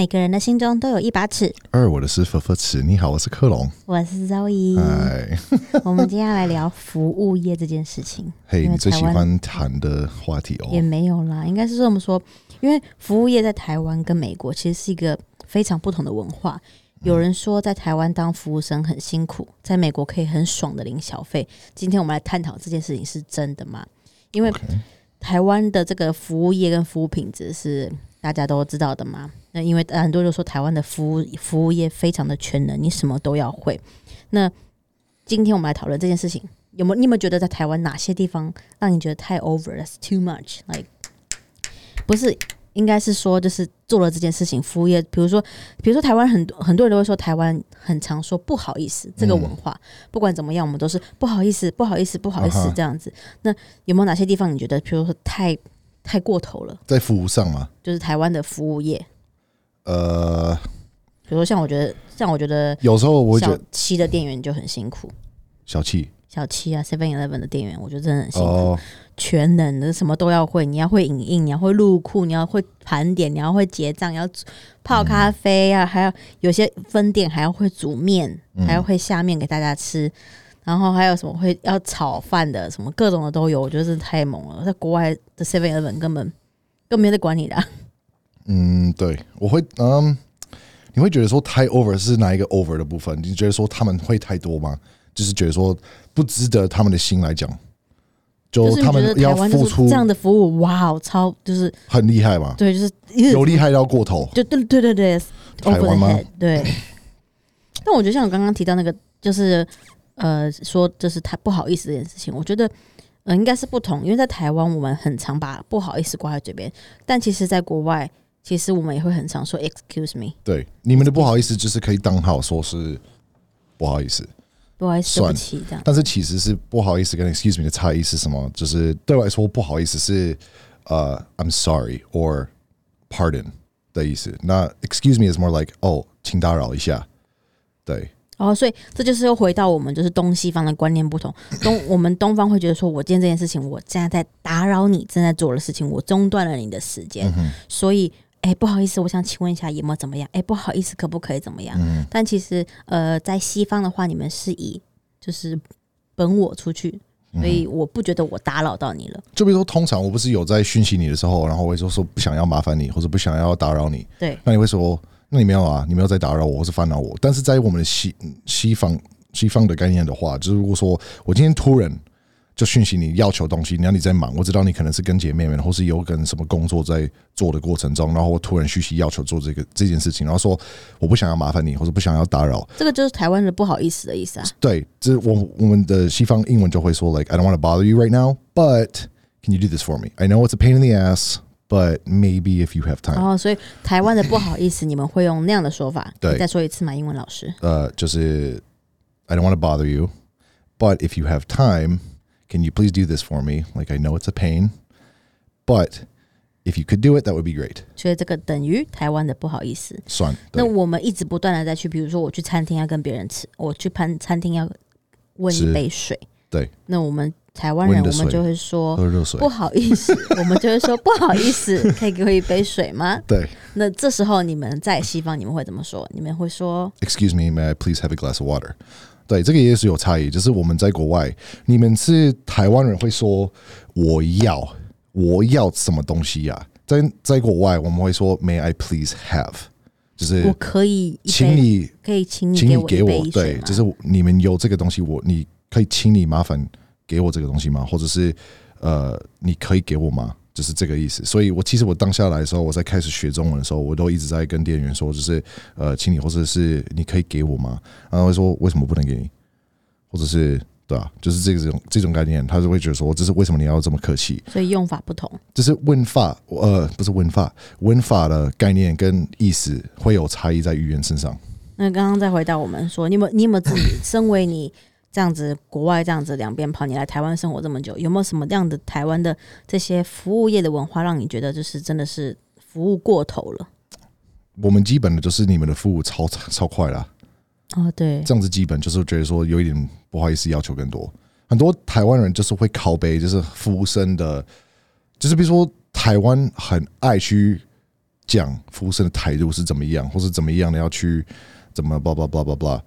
每个人的心中都有一把尺。二，我的是佛佛尺。你好，我是克隆。我是 Zoe。嗨，我们今天要来聊服务业这件事情。嘿，你最喜欢谈的话题哦也哦？没有啦，应该是这么说，因为服务业在台湾跟美国其实是一个非常不同的文化。有人说在台湾当服务生很辛苦，在美国可以很爽的领小费。今天我们来探讨这件事情是真的吗？因为台湾的这个服务业跟服务品质是大家都知道的嘛。那因为呃很多人说台湾的服务服务业非常的全能，你什么都要会。那今天我们来讨论这件事情，有没有你有没有觉得在台湾哪些地方让你觉得太 over，that's too much？like 不是，应该是说就是做了这件事情，服务业，比如说，比如说台湾很多很多人都会说台湾很常说不好意思这个文化，不管怎么样，我们都是不好意思，不好意思，不好意思啊这样子。那有没有哪些地方你觉得，比如说太太过头了？在服务上嘛，就是台湾的服务业，呃，比如说像我觉得，像我觉得有时候我会觉小得七的店员就很辛苦，小七小七啊，Seven Eleven 的店员，我觉得真的很辛苦。哦，全能的，什么都要会。你要会影印，你要会入库，你要会盘点，你要会结账，你要泡咖啡啊，还要有些分店还要会煮面，嗯还要会下面给大家吃。然后还有什么会要炒饭的，什么各种的都有，我觉得真的太猛了。在国外的 Seven Eleven 根本根本没有在管你的啊、嗯，对，我会嗯，你会觉得说太 over 是哪一个 over 的部分？你觉得说他们会太多吗？就是觉得说不值得他们的心来讲，就他们要付出这样的服务，哇，超就是很厉害嘛，对，就是有厉害到过头。就对对对对台湾吗对。但我觉得像我刚刚提到那个，就是呃，说这是他不好意思这件事情，我觉得呃应该是不同，因为在台湾我们很常把不好意思挂在嘴边，但其实在国外，其实我们也会很常说 excuse me，对，你们的不好意思就是可以当好说是不好意思，不好意思，对算不起，这样。但是其实是不好意思跟 excuse me 的差异是什么？就是对我来说，不好意思是呃 I'm sorry or pardon 的意思。那 excuse me is more like 哦，请打扰一下。对，哦，所以这就是又回到我们就是东西方的观念不同。东我们东方会觉得说，我今天这件事情，我现在在打扰你正在做的事情，我中断了你的时间，所以。哎，不好意思，我想请问一下有没有怎么样？哎，不好意思，可不可以怎么样？但其实，呃，在西方的话，你们是以就是本我出去，所以我不觉得我打扰到你了。就比如说，通常我不是有在讯息你的时候，然后我会说说不想要麻烦你，或者不想要打扰你，对，那你会说，那你没有啊，你没有在打扰我或是烦恼我。但是在我们的西西方西方的概念的话，就是如果说我今天突然就讯息你要求东西，然后你在忙，我知道你可能是跟姐妹们，或是有跟什么工作在做的过程中，然后我突然讯息要求做这个这件事情，然后说我不想要麻烦你，或者不想要打扰。这个就是台湾的不好意思的意思啊。对，这我我们的西方英文就会说 like I don't want to bother you right now, but can you do this for me? I know it's a pain in the ass, but maybe if you have time. 哦，所以台湾的不好意思，你们会用那样的说法。对你再说一次嘛，英文老师。呃，就是 I don't want to bother you, but if you have time, can you please do this for me? Like I know it's a pain, but if you could do it, that would be great. 所以这个等于台湾的不好意思。算那对我们一直不断的再去，比如说我去餐厅要跟别人吃，我去餐餐厅要问一是杯水。对，那我们 台湾人我们就会说喝热水不。好意思，我们就会说不好意思，可以给我一杯水吗？对那这时候你们在西方你们会怎么说？你们会说，Excuse me, may I please have a glass of water? 对，这个也是有差异。就是我们在国外，你们是台湾人会说我要我要什么东西呀、在在国外我们会说 May I please have？就是我可以，请你可以请你请给我一你给我，对，杯水？就是你们有这个东西，我你可以请你麻烦给我这个东西吗？或者是呃，你可以给我吗？就是这个意思。所以我其实我当下来的时候，我在开始学中文的时候，我都一直在跟店员说，就是呃，请你或者是你可以给我吗？然后会说为什么不能给你？或者是对啊，就是这种这种概念，他就会觉得说，这是为什么你要这么客气？所以用法不同。就是问法，呃，不是问法，问法的概念跟意思会有差异在语言身上。那刚刚再回到我们说，你有没有你有没有自己身为你这样子国外这样子两边跑，你来台湾生活这么久，有没有什么样的台湾的这些服务业的文化，让你觉得就是真的是服务过头了？我们基本的就是你们的服务超超快啦，哦，对，这样子基本就是觉得说有一点不好意思要求更多。很多台湾人就是会拷贝，就是服务生的，就是比如说台湾很爱去讲服务生的态度是怎么样，或是怎么样的要去怎么 blah blah blah blah blah。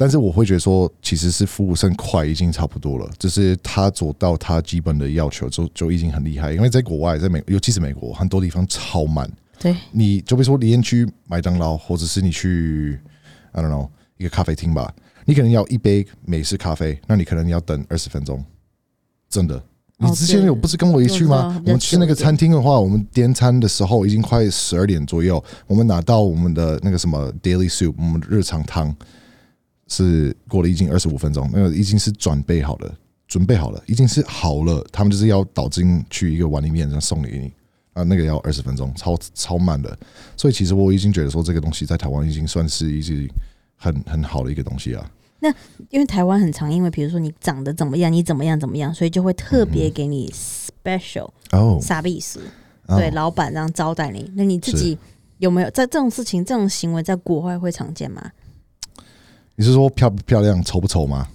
但是我会觉得说，其实是服务生快已经差不多了，就是他做到他基本的要求就就已经很厉害。因为在国外，在美，尤其是美国，很多地方超慢。对，你就比如说，你先去麦当劳，或者是你去 I don't know 一个咖啡厅吧，你可能要一杯美式咖啡，那你可能要等二十分钟，真的。你之前有不是跟我一起去吗？我们去那个餐厅的话，我们点餐的时候已经快十二点左右，我们拿到我们的那个什么 daily soup，我们日常汤。是过了已经二十五分钟，那个已经是准备好了，准备好了，已经是好了。他们就是要倒进去一个碗里面，然后送给你啊，那个要二十分钟，超超慢的。所以其实我已经觉得说，这个东西在台湾已经算是一经很很好的一个东西啊。那因为台湾很常，因为比如说你长得怎么样，你怎么样怎么样，所以就会特别给你 special 哦，啥意思？对，老板这样招待你，那你自己有没有在这种事情、这种行为在国外会常见吗？你是说漂不漂亮、丑不丑吗？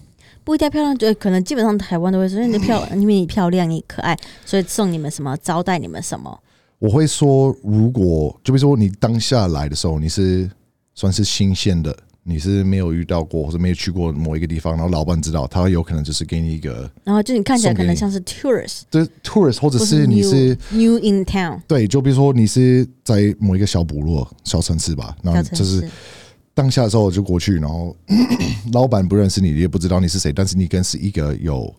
不一定漂亮，就可能基本上台湾都会说你的漂，因为你漂亮、你可爱，所以送你们什么，招待你们什么。我会说，如果就比如说你当下来的时候，你是算是新鲜的，你是没有遇到过或者没有去过某一个地方，然后老板知道，他有可能就是给你一个，然后就你看起来可能像是 tourist，对 tourist，或者是你是 new in town，对，就比如说你是在某一个小部落、小城市吧，然后就是。当下的时候我就过去，然后 老板不认识你，你也不知道你是谁，但是你跟是一个有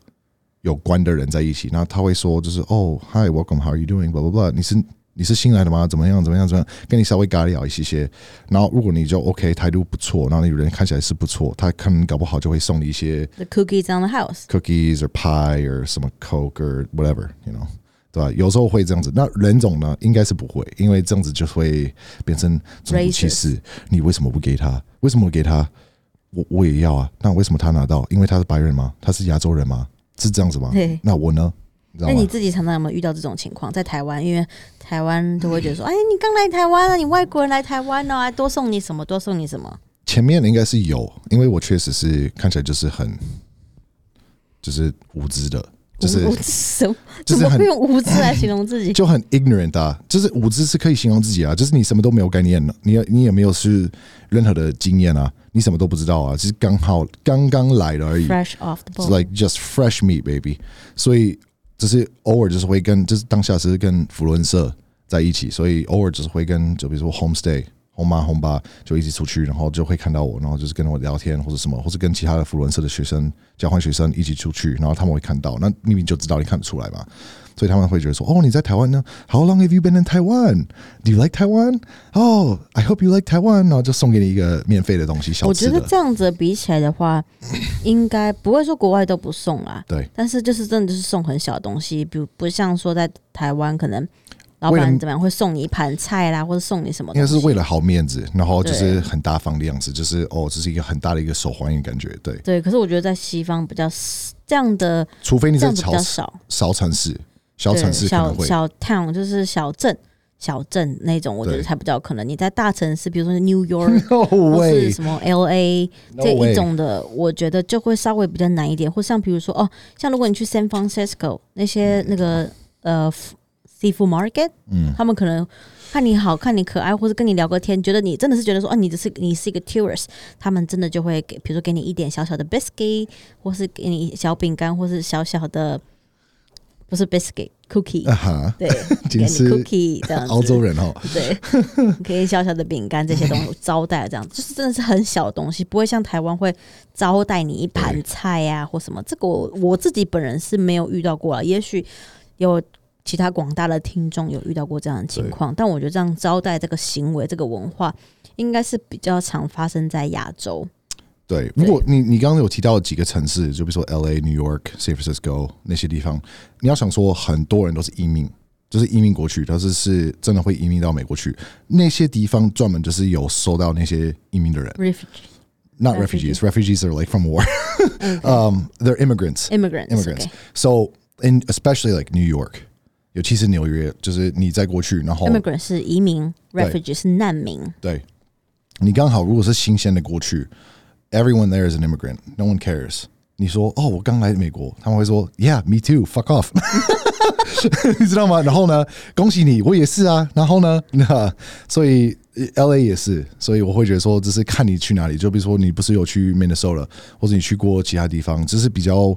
有关的人在一起，然后他会说就是哦，Hi，Welcome，How are you doing？blah blah blah，你是你是新来的吗？怎么样？怎么样？怎么样？跟你稍微尬聊一些些，然后如果你就 OK，态度不错，然后你人看起来是不错，他可能搞不好就会送你一些 the cookies on the house，cookies or pie or 什么 Coke or whatever，you know。对吧？有时候会这样子，那人种呢？应该是不会，因为这样子就会变成种族歧视。你为什么不给他？为什么给他？我我也要啊。那为什么他拿到？因为他是白人吗？他是亚洲人吗？是这样子吗？那我呢？那你自己常常有没有遇到这种情况？在台湾，因为台湾都会觉得说：“哎，你刚来台湾啊，你外国人来台湾呢，多送你什么？多送你什么？”前面应该是有，因为我确实是看起来就是很就是无知的。就是什么？就是很用无知来形容自己，就很 ignorant 啊！就是无知是可以形容自己啊！就是你什么都没有概念的，你你也没有是任何的经验啊，你什么都不知道啊，只是刚好刚刚来的而已，fresh off the boat，like just fresh meat baby。所以就是偶尔就是会跟，就是当下是跟福伦社在一起，所以偶尔就是会跟，就比如说 homestay。红妈红爸就一起出去，然后就会看到我，然后就是跟我聊天或者什么，或是跟其他的福伦社的学生交换学生一起出去，然后他们会看到，那秘密就知道你看得出来嘛，所以他们会觉得说：“哦，你在台湾呢？How long have you been in Taiwan? Do you like Taiwan? Oh, I hope you like Taiwan。”然后就送给你一个免费的东西，小我觉得这样子比起来的话，应该不会说国外都不送啦。对，但是就是真的就是送很小的东西，比如不像说在台湾可能。老板怎么样会送你一盘菜啦，或者送你什么？应该是为了好面子，然后就是很大方的样子，就是哦，这是一个很大的一个受欢迎感觉，对对。可是我觉得在西方比较这样的，除非你在较少少城市、小城市小小 town 就是小镇小镇那种，我觉得才比较可能。你在大城市，比如说 New York 或是什么 L A 这一种的，我觉得就会稍微比较难一点。或像比如说哦，像如果你去 San Francisco 那些那个呃。Seafood Market，嗯，他们可能看你好看你可爱，或者跟你聊个天，觉得你真的是觉得说，啊，你只是你是一个 tourist，他们真的就会给，比如说给你一点小小的 biscuit，或是给你小饼干，或是小小的不是 biscuit cookie，对，给你 cookie 这样子，澳洲人哦，对，给你小小的饼干这些东西招待，这样 就是真的是很小的东西，不会像台湾会招待你一盘菜呀或什么，这个我我自己本人是没有遇到过啊，也许有。其他广大的听众有遇到过这样的情况，但我觉得这样招待这个行为、这个文化，应该是比较常发生在亚洲。对，如果你你刚刚有提到几个城市，就比如说 L A、New York、San Francisco 那些地方，你要想说很多人都是移民，就是移民过去，但是是真的会移民到美国去。那些地方专门就是有收到那些移民的人，refugee，not refugees，refugees are like from war，um,，they're immigrants，immigrants，immigrants。So in especially like New York。尤其是纽约，就是你在过去，然后 immigrant 是移民，refugee 是难民。对，你刚好如果是新鲜的过去，everyone there is an immigrant，no one cares。你说哦，我刚来美国，他们会说，Yeah，me too，fuck off。你知道吗？然后呢，恭喜你，我也是啊。然后呢，那 所以 L A 也是，所以我会觉得说，这是看你去哪里。就比如说，你不是有去 Minnesota，或者你去过其他地方，这是比较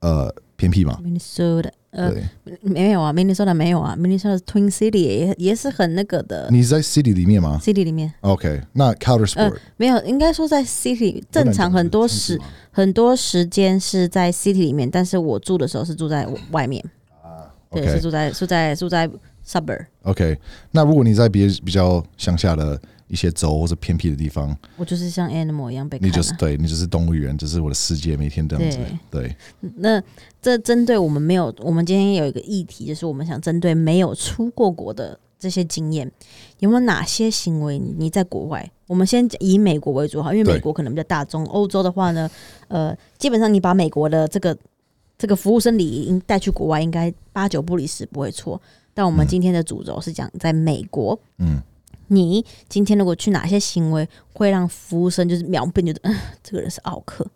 呃偏僻嘛？Minnesota，呃，没有啊，Minnesota 没有啊，Minnesota 是 Twin City 也也是很那个的。你在 city 里面吗？city 里面。？OK，那 Counter Sport 没有，应该说在 city 正常很多时很多时间是在 city 里面，但是我住的时候是住在外面，对，是 OK 住在住在住在 suburb，OK，那如果你在别比较乡下的一些州或者偏僻的地方，我就是像 animal 一样被、啊。你就是对你就是动物园，这是我的世界，每天这样子。对，那这针对我们没有，我们今天有一个议题，就是我们想针对没有出过国的这些经验，有没有哪些行为你你在国外？我们先以美国为主哈，因为美国可能比较大众。欧洲的话呢，呃，基本上你把美国的这个这个服务生礼仪带去国外，应该八九不离十不会错。但我们今天的主轴是讲在美国，嗯，你今天如果去哪些行为会让服务生就是秒变觉得，嗯，这个人是奥克。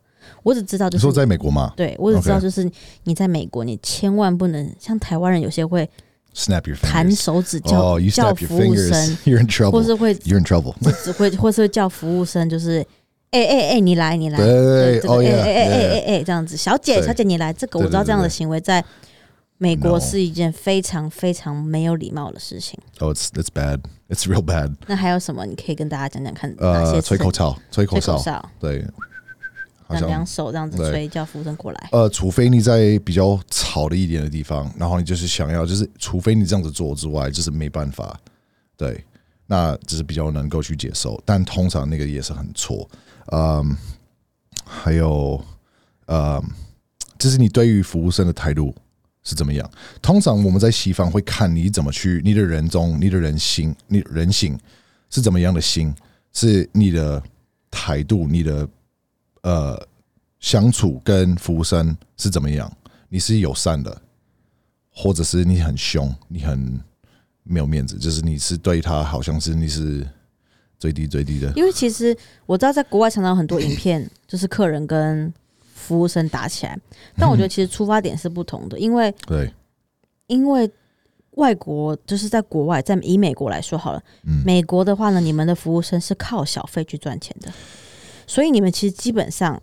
我只知道就是你说在美国吗对，我只知道就是你在美国，你千万不能像台湾人有些会？Snap your 弹。手指叫、叫服务生，you're in 或 trouble. 是会 You're in trouble. 只会或是会叫服务生，就是哎哎哎，你来你来，对哎哎哎哎哎哎这样子，小姐小姐你来，这个我知道这样的行为在美国是一件非常非常没有礼貌的事情。Oh, it's it's bad. It's real bad. 那还有什么你可以跟大家讲讲看？哪些呃，吹口哨，吹口哨，对，好那像两手这样子吹，叫服务生过来。呃，除非你在比较吵的一点的地方，然后你就是想要，就是除非你这样子做之外，就是没办法，对，那只是比较能够去接受，但通常那个也是很错。嗯，还有，嗯，就是你对于服务生的态度是怎么样？通常我们在西方会看你怎么去，你的人中，你的人心，你人性是怎么样的心，是你的态度，你的呃相处跟服务生是怎么样？你是友善的，或者是你很凶，你很没有面子，就是你是对他好像是你是最低最低的，因为其实我知道在国外常常很多影片，就是客人跟服务生打起来，但我觉得其实出发点是不同的，因为对，因为外国就是在国外，在以美国来说好了，嗯。美国的话呢，你们的服务生是靠小费去赚钱的，所以你们其实基本上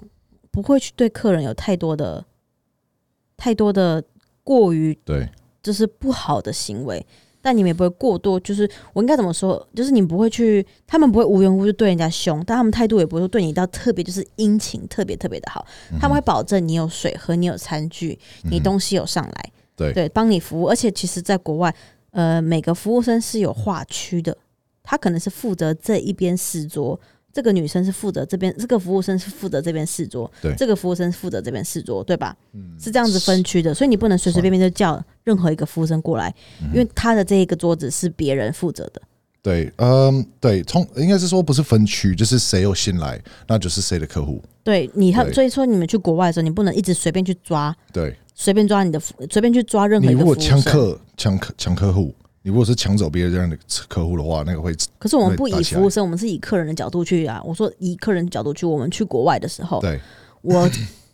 不会去对客人有太多的、太多的过于对，就是不好的行为，但你们也不会过多，就是我应该怎么说？就是你不会去，他们不会无缘无故就对人家凶，但他们态度也不会说对你到特别就是殷勤，特别特别的好。嗯他们会保证你有水喝，你有餐具，你东西有上来，对对，帮你服务。而且其实，在国外，呃，每个服务生是有划区的，他可能是负责这一边四桌。这个女生是负责这边，这个服务生是负责这边四桌，对这个服务生是负责这边四桌，对吧？嗯是这样子分区的，所以你不能随随便便就叫任何一个服务生过来，因为他的这一个桌子是别人负责的。对，嗯，对，从应该是说不是分区，就是谁有新来，那就是谁的客户。对你看，对所以说你们去国外的时候，你不能一直随便去抓，对随便抓你的服，随便去抓任何你如果一个服务生。抢客、抢客、抢客户，你如果是抢走别人的客户的话，那个会可是我们不以服务生，我们是以客人的角度去啊。我说以客人的角度去，我们去国外的时候，对我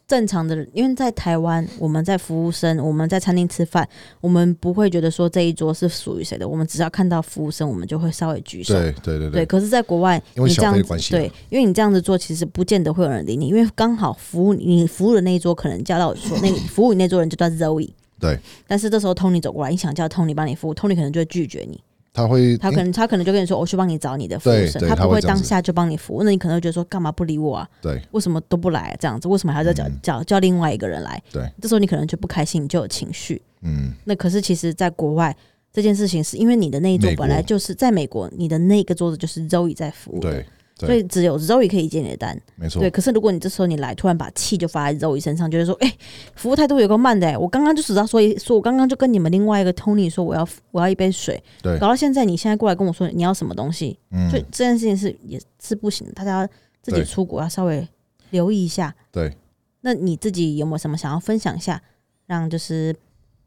正常的人，因为在台湾，我们在服务生，我们在餐厅吃饭，我们不会觉得说这一桌是属于谁的，我们只要看到服务生，我们就会稍微举手。对对对对，可是，在国外，因为你这样费关系啊对，因为你这样子做，其实不见得会有人理你，因为刚好服务你服务的那一桌可能叫到说那个服务你那桌人就叫 Zoe，对，但是这时候 Tony 走过来，你想叫 Tony 帮你服务，Tony 可能就会拒绝你，他会他可能他可能就跟你说，我去帮你找你的服务生，他不会当下就帮你服务，那你可能会觉得说，干嘛不理我啊？对。为什么都不来、这样子？为什么还要再叫、嗯。叫叫另外一个人来？对，这时候你可能就不开心，你就有情绪。嗯。那可是其实，在国外这件事情是因为你的那一桌本来就是在美国，你的那个桌子就是 Zoe 在服务对所以只有 Zoe 可以接你的单。没错对，可是如果你这时候你来，突然把气就发在 Zoe 身上，就是说，哎、服务态度有个慢的、欸，我刚刚就只知道说一说，我刚刚就跟你们另外一个 Tony 说我要我要一杯水，对搞到现在你现在过来跟我说你要什么东西，嗯所以这件事情是也是不行，大家自己出国要稍微留意一下。对那你自己有没有什么想要分享一下，让就是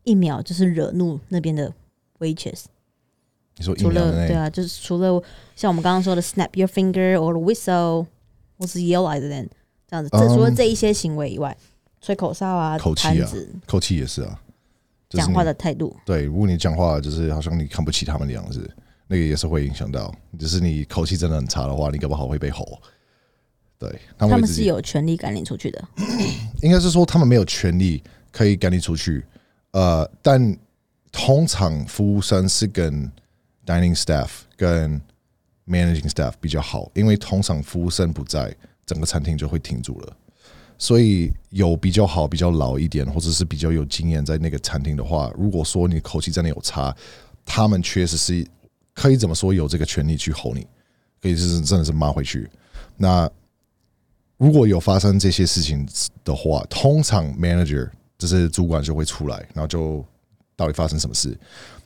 一秒就是惹怒那边的 waitress？你说一除秒之内，了对啊，就是除了像我们刚刚说的 snap your finger or whistle，或是 yell at them 这样子，这嗯除了这一些行为以外，吹口哨啊、口气啊，口气也是啊，就是你讲话的态度，对，如果你讲话就是好像你看不起他们的样子，那个也是会影响到。就是你口气真的很差的话，你搞不好会被吼。对，他们是有权利赶你出去的。应该是说他们没有权利可以赶你出去，呃，但通常服务生是跟 dining staff 跟 managing staff 比较好，因为通常服务生不在，整个餐厅就会停住了。所以有比较好、比较老一点，或者是比较有经验在那个餐厅的话，如果说你口气真的有差，他们确实是可以怎么说有这个权利去吼你，可以是真的是骂回去。那如果有发生这些事情的话，通常 manager 就是主管就会出来，然后就到底发生什么事。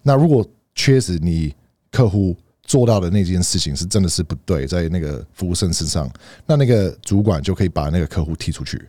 那如果确实你客户做到的那件事情是真的是不对，在那个服务生身上，那那个主管就可以把那个客户踢出去，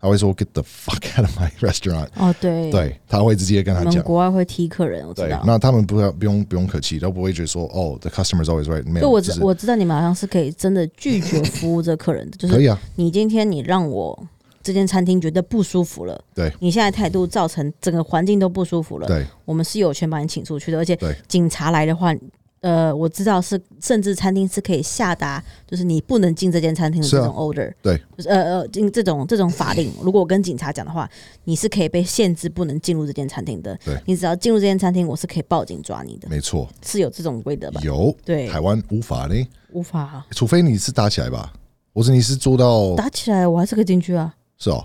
他会说 “get the fuck out of my restaurant”，哦，对，对，他会直接跟他讲。国外会踢客人，我知对道，。那他们不要不用不用客气，都不会觉得说哦，the customer is always right，没有，就我我知道你们好像是可以真的拒绝服务这客人的，就是可以啊，你今天你让我这间餐厅觉得不舒服了，对。你现在态度造成整个环境都不舒服了，对。我们是有权把你请出去的，而且警察来的话，呃，我知道是甚至餐厅是可以下达，就是你不能进这间餐厅的这种 order，、对，就是呃呃进这种这种法令，如果我跟警察讲的话，你是可以被限制不能进入这间餐厅的，对。你只要进入这间餐厅，我是可以报警抓你的，没错，是有这种规则吧？有对，台湾无法呢，无法除非你是打起来吧，或者你是做到打起来，我还是可以进去啊。是哦，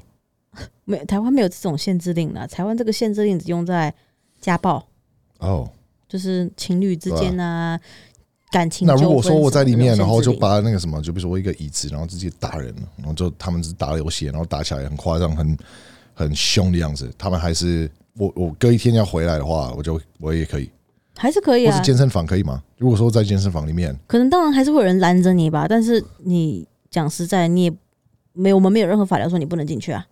没，台湾没有这种限制令啦。台湾这个限制令只用在家暴，哦，就是情侣之间啊，感情那如果说我在里面，然后就把那个什么，就比如说我一个椅子，然后直接打人了，然后就他们是打流血，然后打起来很夸张、很很凶的样子，他们还是我我隔一天要回来的话，我就我也可以，还是可以啊或是。健身房可以吗？如果说在健身房里面，可能当然还是会有人拦着你吧，但是你讲实在，你也没有我们没有任何法条说你不能进去啊。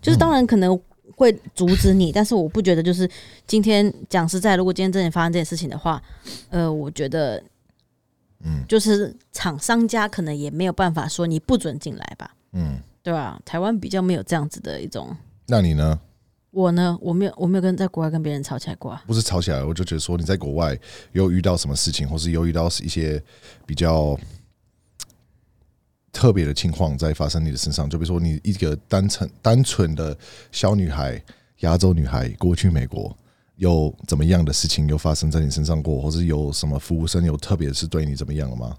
就是当然可能会阻止你，但是我不觉得就是今天讲实在，如果今天真的发生这件事情的话，呃，我觉得，嗯就是厂商家可能也没有办法说你不准进来吧，嗯，对吧？台湾比较没有这样子的一种。那你呢？我呢，我没有，我没有跟在国外跟别人吵起来过啊。不是吵起来，我就觉得说你在国外又遇到什么事情，或是又遇到一些比较特别的情况在发生你的身上，就比如说你一个单纯单纯的小女孩，亚洲女孩过去美国，有怎么样的事情有发生在你身上过，或是有什么服务生有特别是对你怎么样了吗？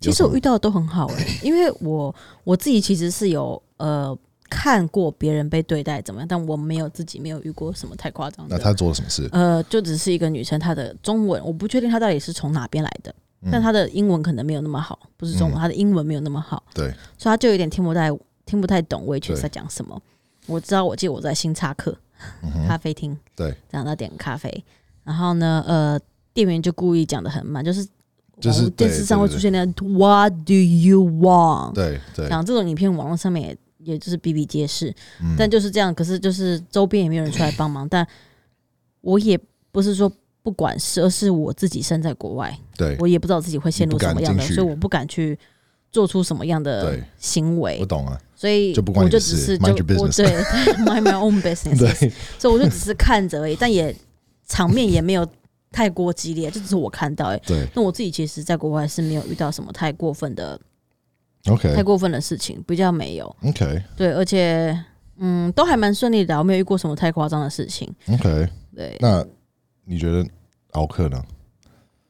其实我遇到的都很好哎、因为我我自己其实是有呃看过别人被对待怎么样，但我没有自己没有遇过什么太夸张的。那他做了什么事？呃，就只是一个女生，她的中文我不确定她到底是从哪边来的，嗯但他的英文可能没有那么好，不是中文，嗯。她的英文没有那么好，对，所以他就有点听不太听不太懂 waitress 对在讲什么。我知道，我记得我在星巴克嗯，咖啡厅，对，这样他点咖啡，然后呢，呃，店员就故意讲的很慢，就是就是电视上会出现那个 What do you want？对对，讲这种影片，网络上面也也就是比比皆是，嗯。但就是这样。可是就是周边也没有人出来帮忙，但我也不是说不管是，而是我自己身在国外，对，我也不知道自己会陷入什么样的，所以我不敢去做出什么样的行为。我。懂啊，所以就不管我就只是就我对 mind my own business，对，所以我就只是看着而已，但也场面也没有太过激烈，这只是我看到、欸。对。那我自己其实，在国外是没有遇到什么太过分的、太，OK。太过分的事情，比较没有。OK 对，而且嗯，都还蛮顺利的啊，我没有遇过什么太夸张的事情。OK，对，那你觉得奥克呢？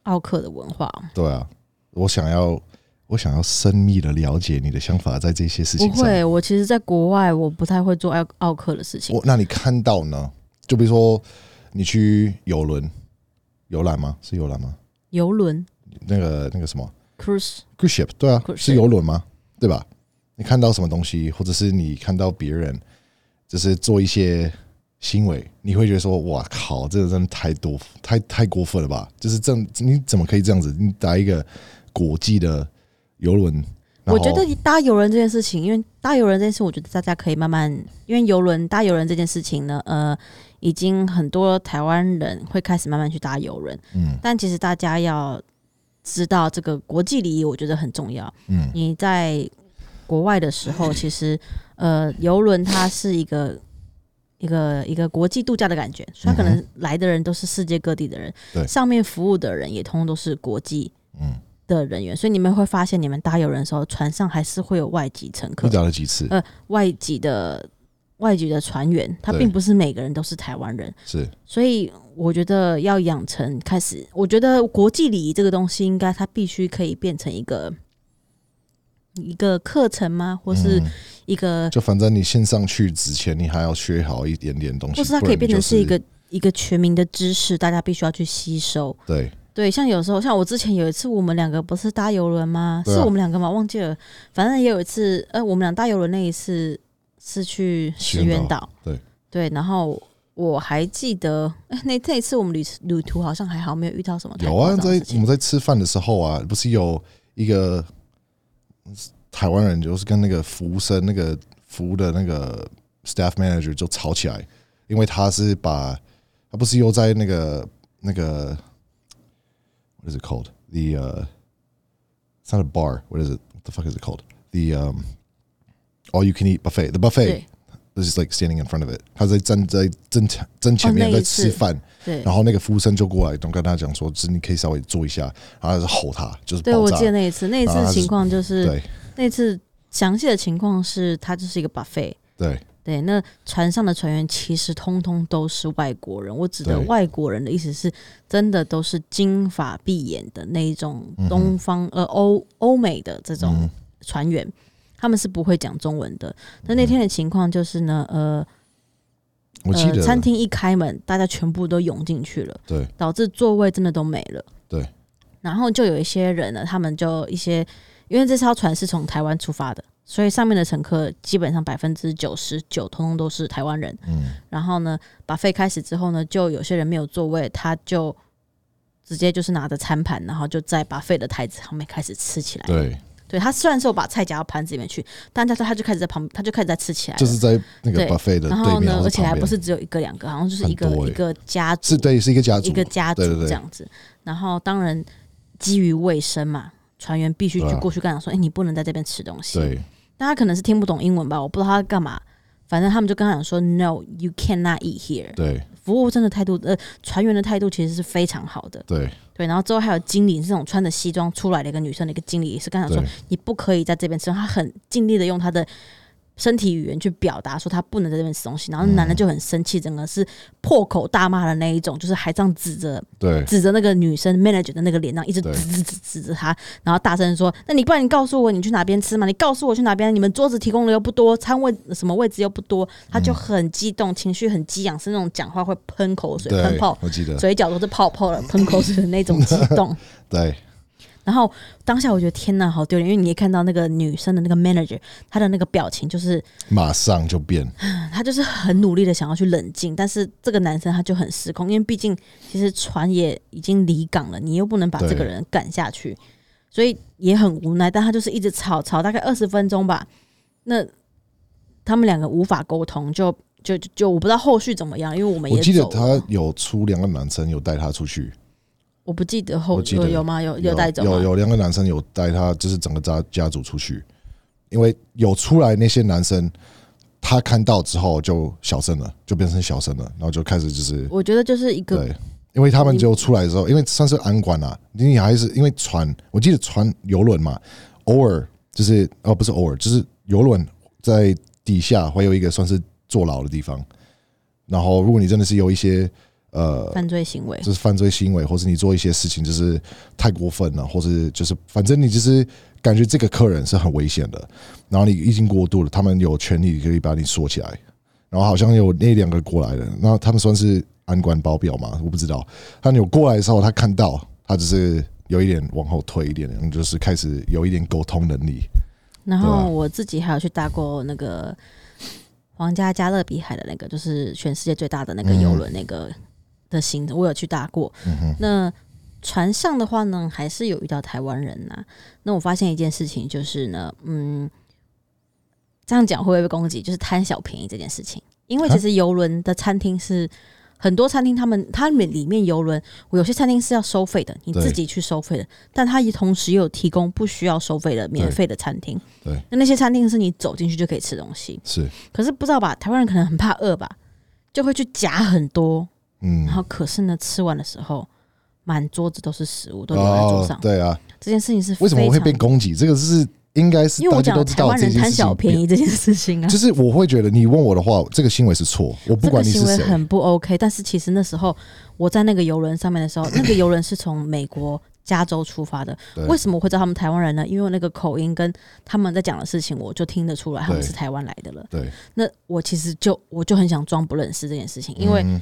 奥克的文化对啊，我想要，我想要深密的了解你的想法，在这些事不情上。会，我其实在国外我不太会做奥奥克的事情。我那你看到呢？就比如说你去游轮游览吗？是游览吗？游轮那个那个什么 cruise cruise ship，对啊 Cruise，是游轮吗？对吧？你看到什么东西，或者是你看到别人就是做一些行为，你会觉得说：“哇靠，这个真的太多，太太过分了吧？”就是这样，你怎么可以这样子？你打一个国际的游轮，我觉得搭游轮这件事情，因为搭游轮这件事，我觉得大家可以慢慢，因为游轮搭游轮这件事情呢，呃，已经很多台湾人会开始慢慢去搭游轮，嗯但其实大家要知道这个国际礼仪，我觉得很重要。嗯你在国外的时候，其实呃，游轮它是一个一个一个国际度假的感觉，所以他可能来的人都是世界各地的人，对。上面服务的人也通通都是国际嗯，的人员，所以你们会发现，你们搭游轮的时候，船上还是会有外籍乘客。你，讲了几次？呃，外籍的外籍的船员，他并不是每个人都是台湾人，是。所以我觉得要养成开始，我觉得国际礼仪这个东西，应该它必须可以变成一个一个课程吗？或是嗯一个，就反正你线上去之前，你还要学好一点点东西，或是它可以变成是一个一个全民的知识，大家必须要去吸收。对对，像有时候，像我之前有一次，我们两个不是搭游轮吗？啊是我们两个吗？忘记了。反正也有一次，呃，我们俩搭游轮那一次是去石原岛。对对，然后我还记得，哎、那那一次我们旅旅途好像还好，没有遇到什么有啊，在我们在吃饭的时候啊，不是有一个台湾人，就是跟那个服务生、那个服务的那个 staff manager 就吵起来，因为他是把他不是又在那个那个 what is it called the uh it's not a bar what is it what the fuck is it called the um all you can eat buffet the buffet 对 this is like standing in front of it 他在站在正前正前面在哦那一次吃饭。 对然后那个服务生就过来，都跟他讲说，就是你可以稍微坐一下，然后他就吼他，就是对，我记。得那一次，那一次情况就是对那次详细的情况是，他就是一个 buffet。对对，那船上的船员其实通通都是外国人。我指的外国人的意思是，真的都是金发碧眼的那一种东方、呃欧欧美的这种嗯船员，他们是不会讲中文的。那那天的情况就是呢，呃，我记得呃、餐厅一开门，大家全部都涌进去了，对导致座位真的都没了。对，然后就有一些人呢，他们就一些，因为这艘船是从台湾出发的，所以上面的乘客基本上百分之九十九通通都是台湾人。嗯然后呢，把费开始之后呢，就有些人没有座位，他就直接就是拿着餐盘，然后就在把费的台子上面开始吃起来。对，对他虽然说把菜夹到盘子里面去，但他他就开始在旁，他就开始在吃起来。就是在那个对 buffet 的然后呢，对面而且还不是只有一个两个，好像就是一个欸一个家族是，对，是一个家族一，个家族这样子。然后当然基于卫生嘛，船员必须去过去跟他说：“哎、你不能在这边吃东西。”对但他可能是听不懂英文吧，我不知道他在干嘛。反正他们就跟他讲说：“No, you cannot eat here。”对服务生的态度，呃，船员的态度其实是非常好的。对对，然后之后还有经理这种穿着西装出来的一个女生的一个经理，也是刚才说：“你不可以在这边吃。”他很尽力的用他的身体语言去表达说他不能在这边吃东西。然后男的就很生气，整个是破口大骂的那一种，就是还这样指着对指着那个女生 manager 的那个脸，然后一直指指指指着他，然后大声说：“那你不然你告诉我你去哪边吃嘛？你告诉我去哪边？你们桌子提供的又不多，餐位什么位置又不多。”他就很激动，情绪很激昂，是那种讲话会喷口水、喷泡，，我记得，嘴角都是泡泡了，喷口水的那种激动。对然后当下我觉得天哪，好丢脸，因为你也看到那个女生的那个 manager，她的那个表情就是马上就变，她就是很努力的想要去冷静，但是这个男生他就很失控，因为毕竟其实船也已经离港了，你又不能把这个人赶下去，所以也很无奈。但他就是一直吵吵大概二十分钟吧，那他们两个无法沟通，就就就就我不知道后续怎么样，因为我们也我记得他有出两个男生有带他出去，我不记得后我记得有有吗？有有带走有有两个男生有带他，就是整个家家族出去，因为有出来那些男生，他看到之后就小声了，就变成小声了，然后就开始就是我觉得就是一个对，因为他们就出来的时候，因为算是安管啊，你还是因为船，我记得船游轮嘛，偶尔就是哦不是偶尔，就是游轮在底下会有一个算是坐牢的地方，然后如果你真的是有一些呃犯罪行为。就是犯罪行为，或是你做一些事情就是太过分了，或是就是反正你就是感觉这个客人是很危险的，然后你已经过度了，他们有权利可以把你锁起来，然后好像有那两个过来的，那他们算是安管保镖嘛，我不知道，他有过来的时候，他看到他只是有一点往后退一点，就是开始有一点沟通能力，然后我自己还有去搭过那个皇家加勒比海的那个，就是全世界最大的那个游轮那个的行程，我有去搭过。嗯，那船上的话呢，还是有遇到台湾人呐、那我发现一件事情，就是呢，嗯，这样讲会不会被攻击？就是贪小便宜这件事情。因为其实游轮的餐厅是很多餐厅，他们他们里面游轮，我有些餐厅是要收费的，你自己去收费的，但它也同时也有提供不需要收费的免费的餐厅。对，那那些餐厅是你走进去就可以吃东西。是可是不知道吧，台湾人可能很怕饿吧，就会去夹很多，嗯然，后可是呢，吃完的时候满桌子都是食物，都留在桌哦上。，对啊，这件事情是为什么我会被攻击？这个是应该是因为我讲大家都知道了台湾人贪小便宜这件事情啊，就是我会觉得你问我的话，这个行为是错，我不管你是谁，行为很不 OK。但是其实那时候我在那个游轮上面的时候，那个游轮是从美国加州出发的。为什么我会知道他们台湾人呢？因为我那个口音跟他们在讲的事情，我就听得出来他们是台湾来的了。对，那我其实就我就很想装不认识这件事情，因为、嗯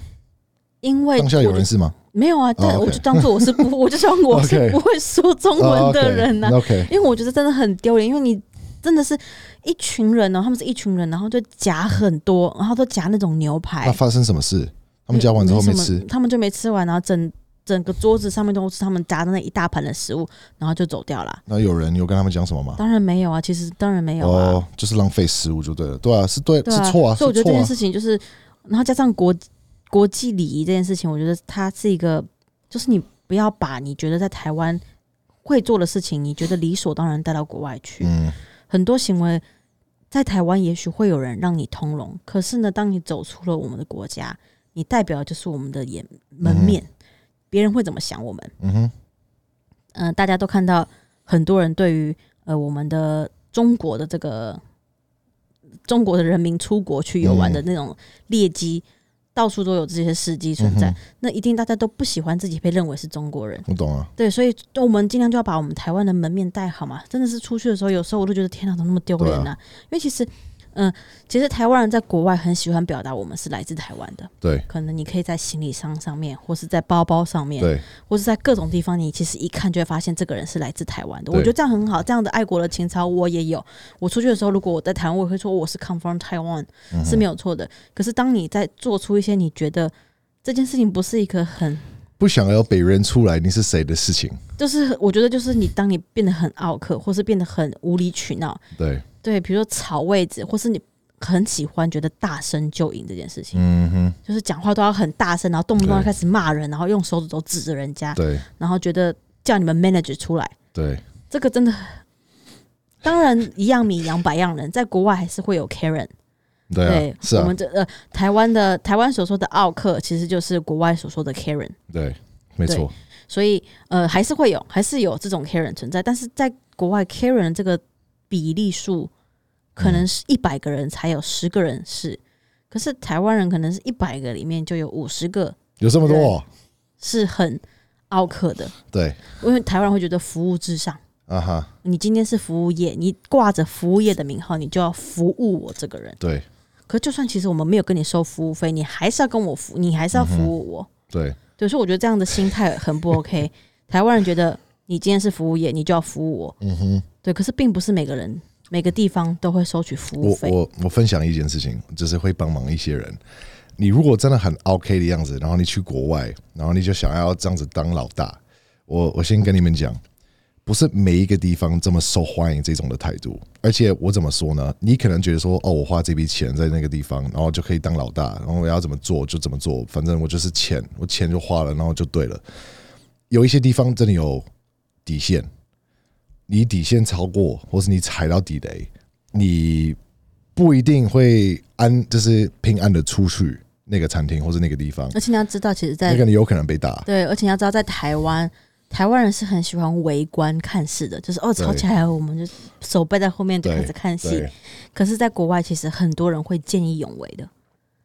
因为当下有人是吗？没有啊，但哦，OK 我就当做我是不，我就当我是不会说中文的人啊。呐、因为我觉得真的很丢脸，因为你真的是一群人哦，他们是一群人，然后就夹很多，然后都夹那种牛排。那，发生什么事？他们夹完之后没吃，他们就没吃完，然后整整个桌子上面都是他们夹的那一大盘的食物，然后就走掉了。那有人有跟他们讲什么吗？当然没有啊，其实当然没有啊，哦，就是浪费食物就对了，对啊，是对，是错啊，所以我觉得这件事情就是，然后加上国国际礼仪这件事情，我觉得它是一个，就是你不要把你觉得在台湾会做的事情，你觉得理所当然带到国外去。嗯，很多行为在台湾也许会有人让你通融，可是呢，当你走出了我们的国家，你代表的就是我们的眼门面，别人会怎么想我们？嗯哼，嗯、大家都看到很多人对于呃我们的中国的这个中国的人民出国去游玩的那种劣迹。到处都有这些司机存在，嗯那一定大家都不喜欢自己被认为是中国人，我懂啊，对，所以我们尽量就要把我们台湾的门面带好嘛。真的是出去的时候，有时候我都觉得天哪，怎么那么丢脸对呢？因为其实，嗯、其实台湾人在国外很喜欢表达我们是来自台湾的。对可能你可以在行李箱上面，或是在包包上面，对，或是在各种地方，你其实一看就会发现这个人是来自台湾的。我觉得这样很好，这样的爱国的情操我也有。我出去的时候，如果我在台湾，我也会说我是 come from Taiwan，、嗯是没有错的。可是当你在做出一些你觉得这件事情不是一个很不想要被人出来你是谁的事情，就是我觉得就是你当你变得很傲客，或是变得很无理取闹，对，对，比如说吵位置，或是你很喜欢觉得大声就赢这件事情，嗯哼，就是讲话都要很大声，然后动不动要开始骂人，然后用手指头指着人家，对。然后觉得叫你们 manager 出来，对，这个真的，当然一样米养百样人，在国外还是会有 Karen，对啊，是啊我们，这呃台湾的台湾所说的奥克，其实就是国外所说的 Karen。对，没错，所以呃还是会有，还是有这种 Karen 存在，但是在国外 Karen 这个比例数可能是一百个人才有十个人是，可是台湾人可能是一百个里面就有五十个有这么多哦，是很奥克的，对，因为台湾人会觉得服务至上。啊哈，你今天是服务业，你挂着服务业的名号，你就要服务我这个人。对可就算其实我们没有跟你收服务费，你还是要跟我服，你还是要服务我。对，对，所以我觉得这样的心态很不 OK。台湾人觉得你今天是服务业，你就要服务我。嗯哼。对，可是并不是每个人每个地方都会收取服务费。我我我分享一件事情，就是会帮忙一些人。你如果真的很 OK 的样子，然后你去国外，然后你就想要这样子当老大，我我先跟你们讲，不是每一个地方这么受欢迎这种的态度。而且我怎么说呢？你可能觉得说，哦，我花这笔钱在那个地方，然后就可以当老大，然后我要怎么做就怎么做，反正我就是钱，我钱就花了，然后就对了。有一些地方真的有底线，你底线超过，或是你踩到地雷，你不一定会安，就是平安的出去那个餐厅或是那个地方，而且你要知道，其实在，那个你有可能被打。对，而且你要知道，在台湾，台湾人是很喜欢围观看戏的，就是哦吵起来了，我们就手背在后面就对开始看戏。，可是，在国外，其实很多人会见义勇为的。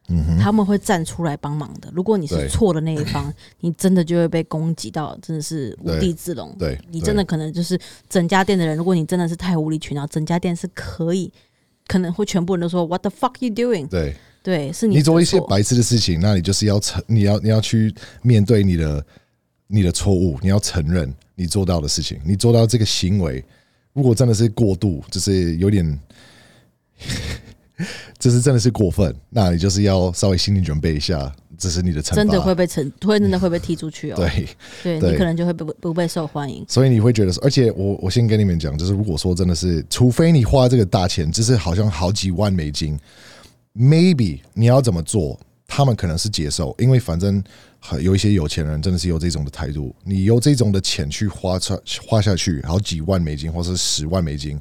嗯哼，他们会站出来帮忙的。如果你是错的那一方，你真的就会被攻击到，真的是无地自容。对，你真的可能就是整家店的人，如果你真的是太无理取闹，整家店是可以，可能会全部人都说 What the fuck you doing？对对，是你你做一些白痴的事情，那你就是要承，你要你要去面对你的你的错误，你要承认你做到的事情，你做到这个行为，如果真的是过度，就是有点。这是真的是过分，那你就是要稍微心理准备一下，这是你的惩罚。真的会被惩，会真的会被踢出去哦。对，对，你可能就会不不被受欢迎。所以你会觉得说，而且我我先跟你们讲，就是如果说真的是，除非你花这个大钱，就是好像好几万美金，maybe 你要怎么做，他们可能是接受，因为反正很有一些有钱人真的是有这种的态度，你有这种的钱去花出花下去，好几万美金或是十万美金，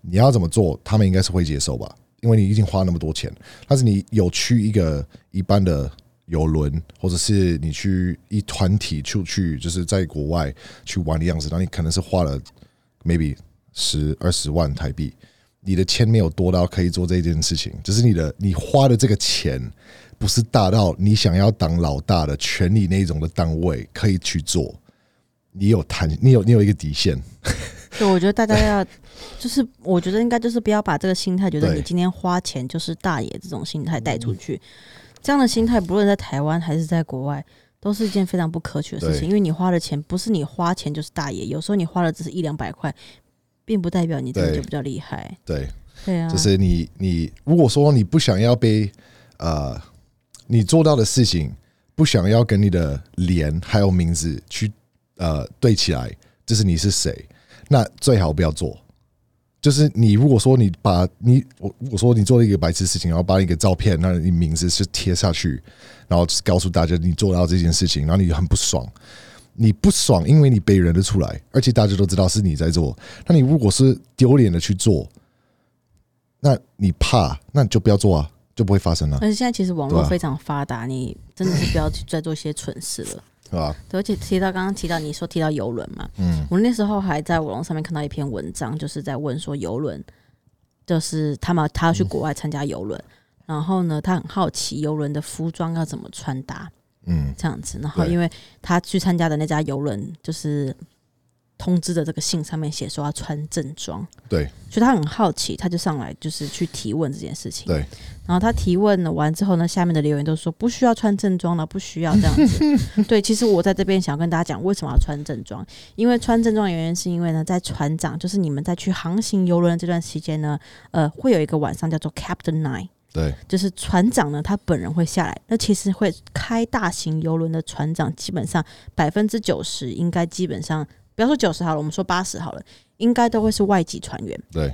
你要怎么做，他们应该是会接受吧？因为你已经花那么多钱，但是你有去一个一般的游轮，或者是你去一团体出去，就是在国外去玩的样子，那你可能是花了 maybe 十二十万台币，你的钱没有多到可以做这件事情，就是你的你花的这个钱不是大到你想要当老大的权利那种的单位可以去做，你有谈，你有你有一个底线，对，我觉得大家要，就是我觉得应该就是不要把这个心态，觉得你今天花钱就是大爷这种心态带出去。这样的心态，不论在台湾还是在国外，都是一件非常不可取的事情。因为你花的钱不是你花钱就是大爷，有时候你花的只是一两百块，并不代表你真的就比较厉害。对。对啊，就是你你如果说你不想要被呃你做到的事情，不想要跟你的脸还有名字去呃对起来，就是你是谁，那最好不要做。就是你如果说你把你我如果说你做了一个白痴事情，然后把一个照片，那你名字是贴下去，然后告诉大家你做到这件事情，然后你很不爽，你不爽，因为你被认得出来，而且大家都知道是你在做。那你如果是丢脸的去做，那你怕，那你就不要做啊，就不会发生了，而且现在其实网络非常发达，你真的是不要再做一些蠢事了。对，而且提到刚刚提到你说提到游轮嘛，嗯，我那时候还在网络上面看到一篇文章，就是在问说游轮，就是他们他要去国外参加游轮，然后呢，他很好奇游轮的服装要怎么穿搭嗯，这样子，然后因为他去参加的那家游轮就是通知的这个信上面写说要穿正装，对所以他很好奇，他就上来就是去提问这件事情。对，然后他提问了完之后呢，下面的留言都说不需要穿正装了，不需要这样子。对，其实我在这边想要跟大家讲，为什么要穿正装？因为穿正装的原因是因为呢，在船长，就是你们在去航行游轮的这段期间呢，呃，会有一个晚上叫做 Captain Night。对就是船长呢，他本人会下来。那其实会开大型游轮的船长，基本上百分之九十应该基本上，不要说九十好了，我们说八十好了，应该都会是外籍船员。对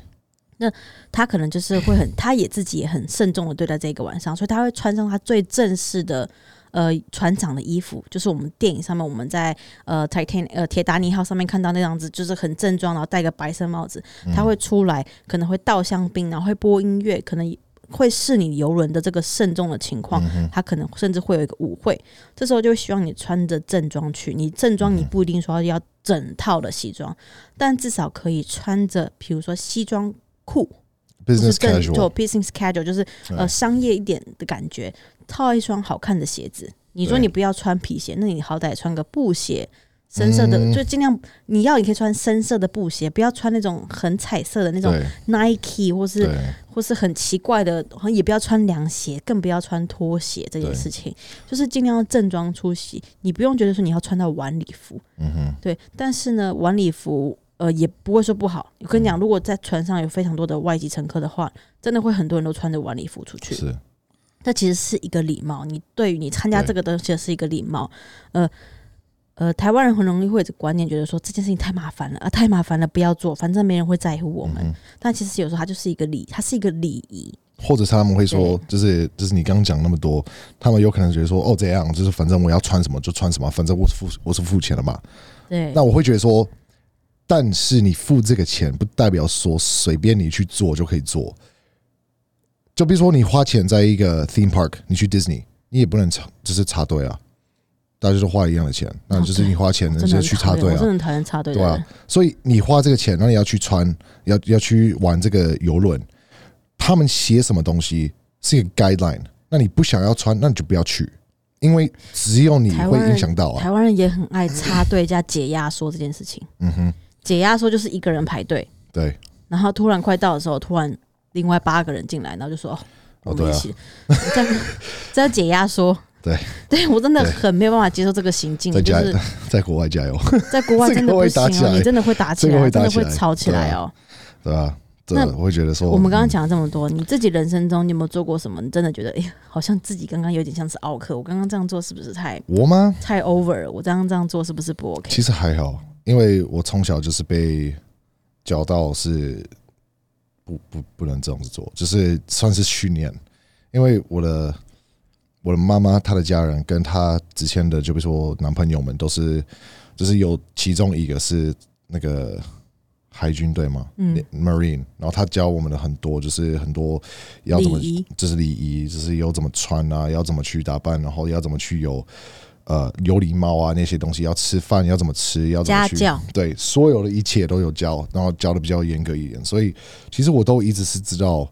那他可能就是会很，他也自己也很慎重的对待这个晚上，所以他会穿上他最正式的呃船长的衣服，就是我们电影上面我们在呃 Titan 呃铁达尼号上面看到那样子，就是很正装，然后戴个白色帽子，他会出来，可能会倒香槟，然后会播音乐，可能会是你游轮的这个慎重的情况，他可能甚至会有一个舞会，这时候就希望你穿着正装去。你正装你不一定说要整套的西装，但至少可以穿着，比如说西装裤，或是，business 正 casual，做 business casual，就是呃商业一点的感觉，套一双好看的鞋子。你说你不要穿皮鞋，那你好歹穿个布鞋。深色的，嗯。就尽量你要，你可以穿深色的布鞋，不要穿那种很彩色的那种 Nike 或是或是很奇怪的，好像也不要穿凉鞋，更不要穿拖鞋这件事情，就是尽量要正装出席。你不用觉得说你要穿到晚礼服，嗯哼，对，但是呢，晚礼服呃也不会说不好。我跟你讲，如果在船上有非常多的外籍乘客的话，真的会很多人都穿着晚礼服出去。是。这其实是一个礼貌，你对于你参加这个东西的是一个礼貌。呃呃，台湾人很容易会有这个观念，觉得说这件事情太麻烦了啊，太麻烦了，不要做，反正没人会在乎我们。嗯但其实有时候它就是一个礼，它是一个礼仪。或者是他们会说，就是就是你刚刚讲那么多，他们有可能觉得说，哦这样，就是反正我要穿什么就穿什么，反正我是付我是付钱了嘛。对，那我会觉得说，但是你付这个钱，不代表说随便你去做就可以做。就比如说你花钱在一个 theme park，你去 Disney，你也不能插，就是插队啊，大家都花一样的钱，那就是你花钱，我你真的很讨就去插队啊。真的很讨厌插队对啊。所以你花这个钱，那你要去穿，要要去玩这个游轮，他们写什么东西是一个 guideline，那你不想要穿，那你就不要去，因为只有你会影响到啊。台湾人也很爱插队加解压缩这件事情。嗯哼，解压缩就是一个人排队，对，然后突然快到的时候，突然另外八个人进来，然后就说：“哦，对啊们一起。这样这要解压缩。对，对我真的很没有办法接受这个行径，就是在国外加油，在国外真的不行哦，这个会打起来你真的会打起来，真的会吵起来哦。对吧？这那我会觉得说，我们刚刚嗯讲了这么多，你自己人生中你有没有做过什么？你真的觉得，哎、呀，好像自己刚刚有点像是奥克，我刚刚这样做是不是太我吗？太 over 了？我这样这样做是不是不 OK？其实还好，因为我从小就是被教到是不不不能这样子做，就是算是训练。因为我的我的妈妈、她的家人跟她之前的，就比如说男朋友们，都是就是有其中一个是那个海军队嘛，嗯，Marine，然后他教我们的很多，就是很多要怎么就是礼仪，就是有怎么穿啊，要怎么去打扮，然后要怎么去有呃有礼貌啊那些东西，要吃饭要怎么吃，要怎么去对，所有的一切都有教，然后教的比较严格一点，所以其实我都一直是知道，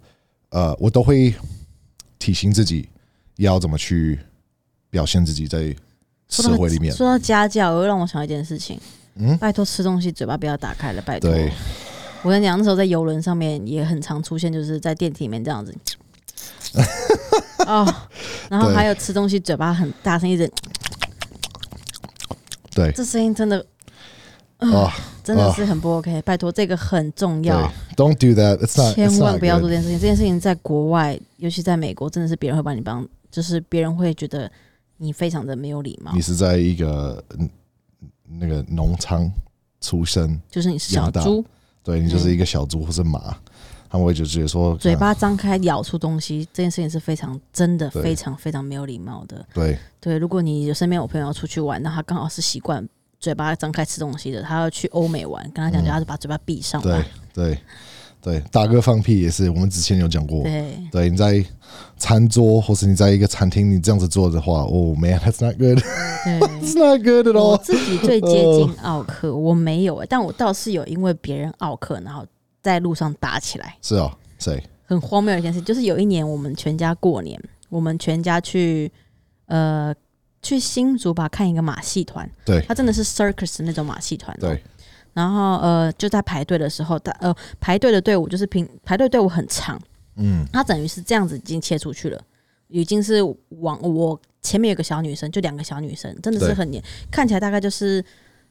呃，我都会提醒自己要怎么去表现自己在社会里面。说到家教，又让我想到一件事情。嗯拜托吃东西嘴巴不要打开了，拜托。对，我跟你讲，那时候在游轮上面也很常出现，就是在电梯里面这样子。哦，然后还有吃东西嘴巴很大声，一直对这声音真的啊，真的是很不 OK。拜托，这个很重要，，Don't do that. It's not. 千万不要做这件事情。这件事情在国外，尤其在美国，真的是别人会把你帮，就是别人会觉得你非常的没有礼貌你，是在一个嗯那个农场出生，就是你是小养猪，对你就是一个小猪或是马，他们会就觉得说嘴巴张开咬出东西，这件事情是非常真的非常非常没有礼貌的。对对，如果你身边有朋友要出去玩，那他刚好是习惯嘴巴张开吃东西的，他要去欧美玩，跟他讲，他就把嘴巴闭上。对对，大哥放屁也是，我们之前有讲过。对，对，你在餐桌或是你在一个餐厅，你这样子做的话，哦、man，that's not good. 对。It's not good at 我 all. 自己最接近奥克，我没有、欸，但我倒是有因为别人奥克，然后在路上打起来，是哦，谁？很荒谬的一件事。就是有一年我们全家过年，我们全家去呃去新竹吧看一个马戏团，对它真的是 circus 那种马戏团、哦，对然后呃，就在排队的时候，他呃排队的队伍就是平排队队伍很长，嗯，他等于是这样子已经切出去了，已经是往我前面有个小女生，就两个小女生，真的是很年，看起来大概就是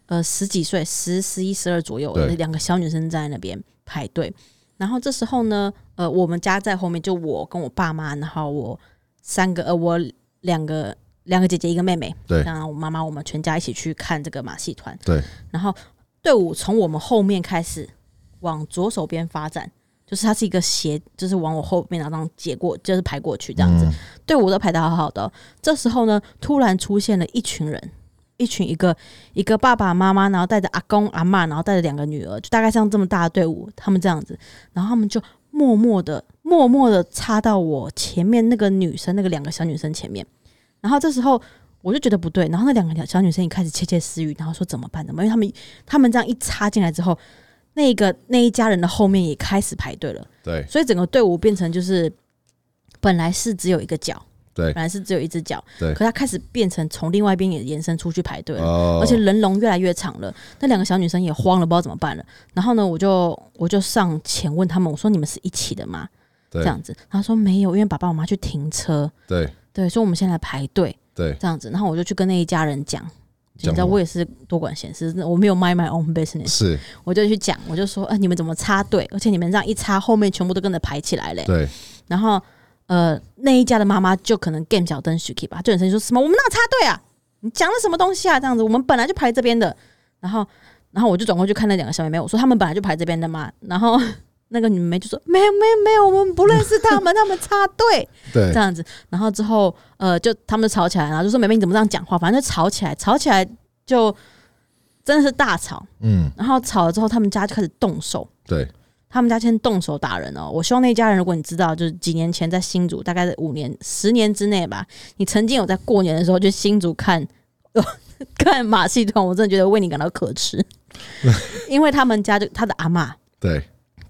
呃十几岁，十十一十二左右的两个小女生在那边排队。然后这时候呢，呃，我们家在后面，就我跟我爸妈，然后我三个，呃，我两个两个姐姐一个妹妹，对。然后我妈妈，我们全家一起去看这个马戏团。对，然后队伍从我们后面开始往左手边发展，就是它是一个斜，就是往我后面然后这样解过，就是排过去这样子。嗯队伍都排得好好的哦、这时候呢，突然出现了一群人，一群一个一个爸爸妈妈，然后带着阿公阿嬷，然后带着两个女儿，就大概像这么大的队伍，他们这样子，然后他们就默默的、默默的插到我前面那个女生，那个两个小女生前面，然后这时候。我就觉得不对，然后那两个小女生也开始窃窃私语，然后说怎么办？怎么办？因为他们他们这样一插进来之后，那个那一家人的后面也开始排队了，对所以整个队伍变成就是本来是只有一个脚，对本来是只有一只脚，对可它开始变成从另外一边也延伸出去排队了。哦，而且人龙越来越长了，那两个小女生也慌了，不知道怎么办了。然后呢，我就我就上前问他们，我说：“你们是一起的吗？”对这样子，他说没有，因为爸爸妈妈去停车，对对，所以我们现在来排队对这样子。然后我就去跟那一家人讲，你知道我也是多管闲事，我没有 mind my own business，是，我就去讲，我就说：“呃，你们怎么插队？而且你们这样一插，后面全部都跟着排起来嘞。”对然后呃，那一家的妈妈就可能 game 小灯 s h 吧，就很生气说什么我们哪有插队啊？你讲了什么东西啊？这样子，我们本来就排这边的。然后，然后我就转过去看那两个小妹妹，我说他们本来就排这边的嘛。然后那个女妹就说没有没有没有，我们不认识他们，他们插队对这样子。然后之后呃，就他们就吵起来，然后就说妹妹你怎么这样讲话？反正就吵起来，吵起来就真的是大吵。嗯然后吵了之后，他们家就开始动手。对他们家先动手打人哦！我希望那家人，如果你知道，就是几年前在新竹，大概是五年、十年之内吧，你曾经有在过年的时候去新竹看 看马戏团，我真的觉得为你感到可耻，因为他们家就他的阿嬷对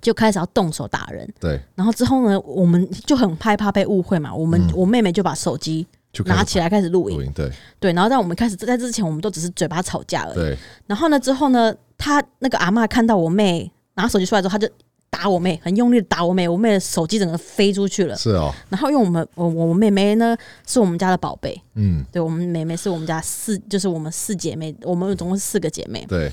就开始要动手打人，对，然后之后呢，我们就很害怕被误会嘛，我们、嗯。我妹妹就把手机就拿起来开始录影，对。对，然后在我们开始在之前，我们都只是嘴巴吵架而已，对。然后呢，之后呢，他那个阿嬷看到我妹拿手机出来之后，他就打我妹，很用力的打我妹，我妹的手机整个飞出去了。是哦，然后因为我们我我妹妹呢是我们家的宝贝，嗯。对我们妹妹是我们家四，就是我们四姐妹，我们总共是四个姐妹。对，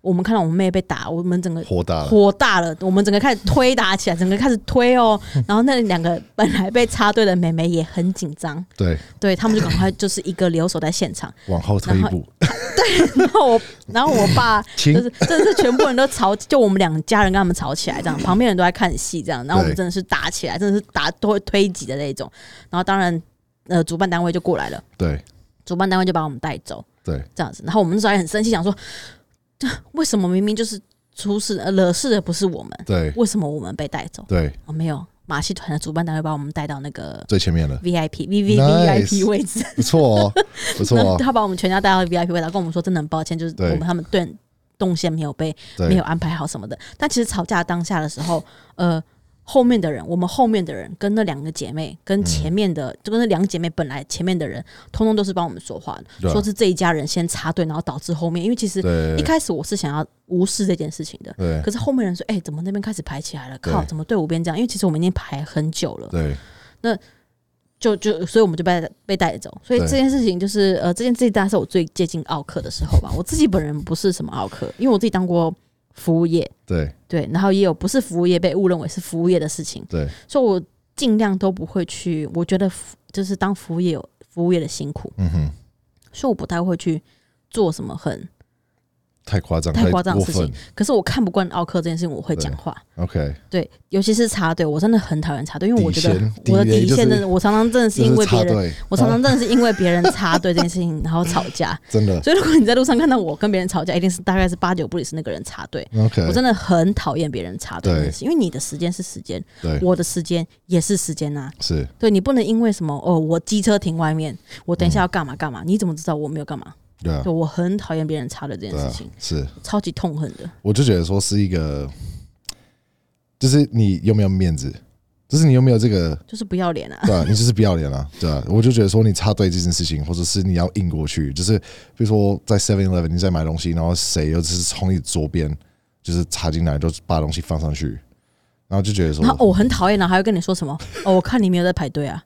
我们看到我们妹被打，我们整个火大了，火大了，我们整个开始推打起来，整个开始推哦。然后那两个本来被插队的妹妹也很紧张，对，对他们就赶快就是一个留守在现场。往后退一步，对然后我，然后我爸就是真的是全部人都吵，就我们两家人跟他们吵起来，这样旁边人都在看戏，这样，然后我们真的是打起来，真的是打都会推挤的那种。然后当然，呃，主办单位就过来了，对。主办单位就把我们带走，对。这样子。然后我们那时候还很生气，想说，这 为什么明明就是出事呃惹事的不是我们，对。为什么我们被带走？对，哦，没有，马戏团的主办单位把我们带到那个最前面了，VIP V V VIP 位置，不错哦，不错他把我们全家带到 VIP 位置，跟我们说真的很抱歉，就是我们他们对动线没有被，没有安排好什么的。但其实吵架当下的时候，呃，后面的人，我们后面的人跟那两个姐妹，跟前面的，就跟那两个姐妹本来前面的人，通通都是帮我们说话的，啊说是这一家人先插队，然后导致后面，因为其实一开始我是想要无视这件事情的。对可是后面人说：“哎、怎么那边开始排起来了？靠，怎么队伍变这样？因为其实我们已经排很久了。”对那就就所以我们就被被带走，所以这件事情就是呃，这件事情大概是我最接近奥克的时候吧。我自己本人不是什么奥克，因为我自己当过服务业，对对，然后也有不是服务业被误认为是服务业的事情，对所以我尽量都不会去。我觉得就是当服务业有服务业的辛苦，嗯哼，所以我不太会去做什么很。太夸张，太夸张的事情。可是我看不惯奥克这件事情，我会讲话。OK，对，尤其是插队，我真的很讨厌插队，因为我觉得我的底线真的，我常常真的是因为别人，对，我常常真的是因为别人插队这件事情，然后吵架。真的所以如果你在路上看到我跟别人吵架，一定是大概是八九不离十那个人插队。OK，我真的很讨厌别人插队因为你的时间是时间，对我的时间也是时间呐、是对你不能因为什么哦，我机车停外面，我等一下要干嘛干嘛？你怎么知道我没有干嘛？对啊对我很讨厌别人插队这件事情，是，超级痛恨的。我就觉得说是一个，就是你有没有面子，就是你有没有这个就是不要脸啊！对啊，你就是不要脸啊，对啊，我就觉得说你插队这件事情，或者是你要硬过去，就是比如说在 Seven Eleven 你在买东西，然后谁又是从你左边就是插进来，就把东西放上去，然后就觉得说然后、哦、我很讨厌，然后还会跟你说什么？哦，我看你没有在排队啊，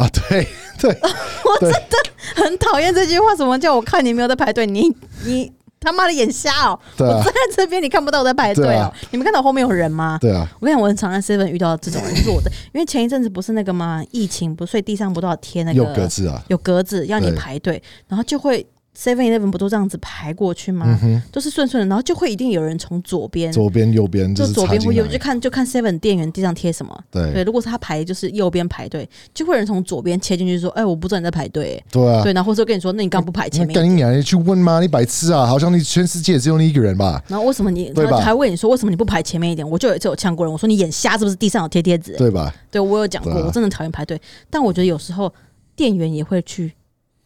啊，对 对 我真的很讨厌这句话。什么叫我看你没有在排队？你你他妈的眼瞎哦！对啊我站在这边，你看不到我在排队哦。你们看到后面有人吗？对啊，我跟你讲，我很常在 seven 遇到这种人，就是我的，因为前一阵子不是那个吗？疫情不是，所以地上不都要贴那个有格子啊，有格子要你排队，然后就会 seven eleven 不都这样子排过去吗？嗯，都是顺顺的，然后就会一定有人从左边，左边右边就是左边或右，就，看就看 seven 店员地上贴什么。对，对如果是他排就是右边排队，就会有人从左边切进去说：“哎、我不知道你在排队。欸对啊，对，然后或者跟你说：“那你刚不排前面你去问吗？你白痴啊！好像你全世界只有你一个人吧？？”然后为什么你对吧他还问你说：“为什么你不排前面一点？”我就有一次有呛过人，我说：“你眼瞎是不是？地上有贴贴纸？”对吧？对我有讲过，啊我真的讨厌排队，但我觉得有时候店员也会去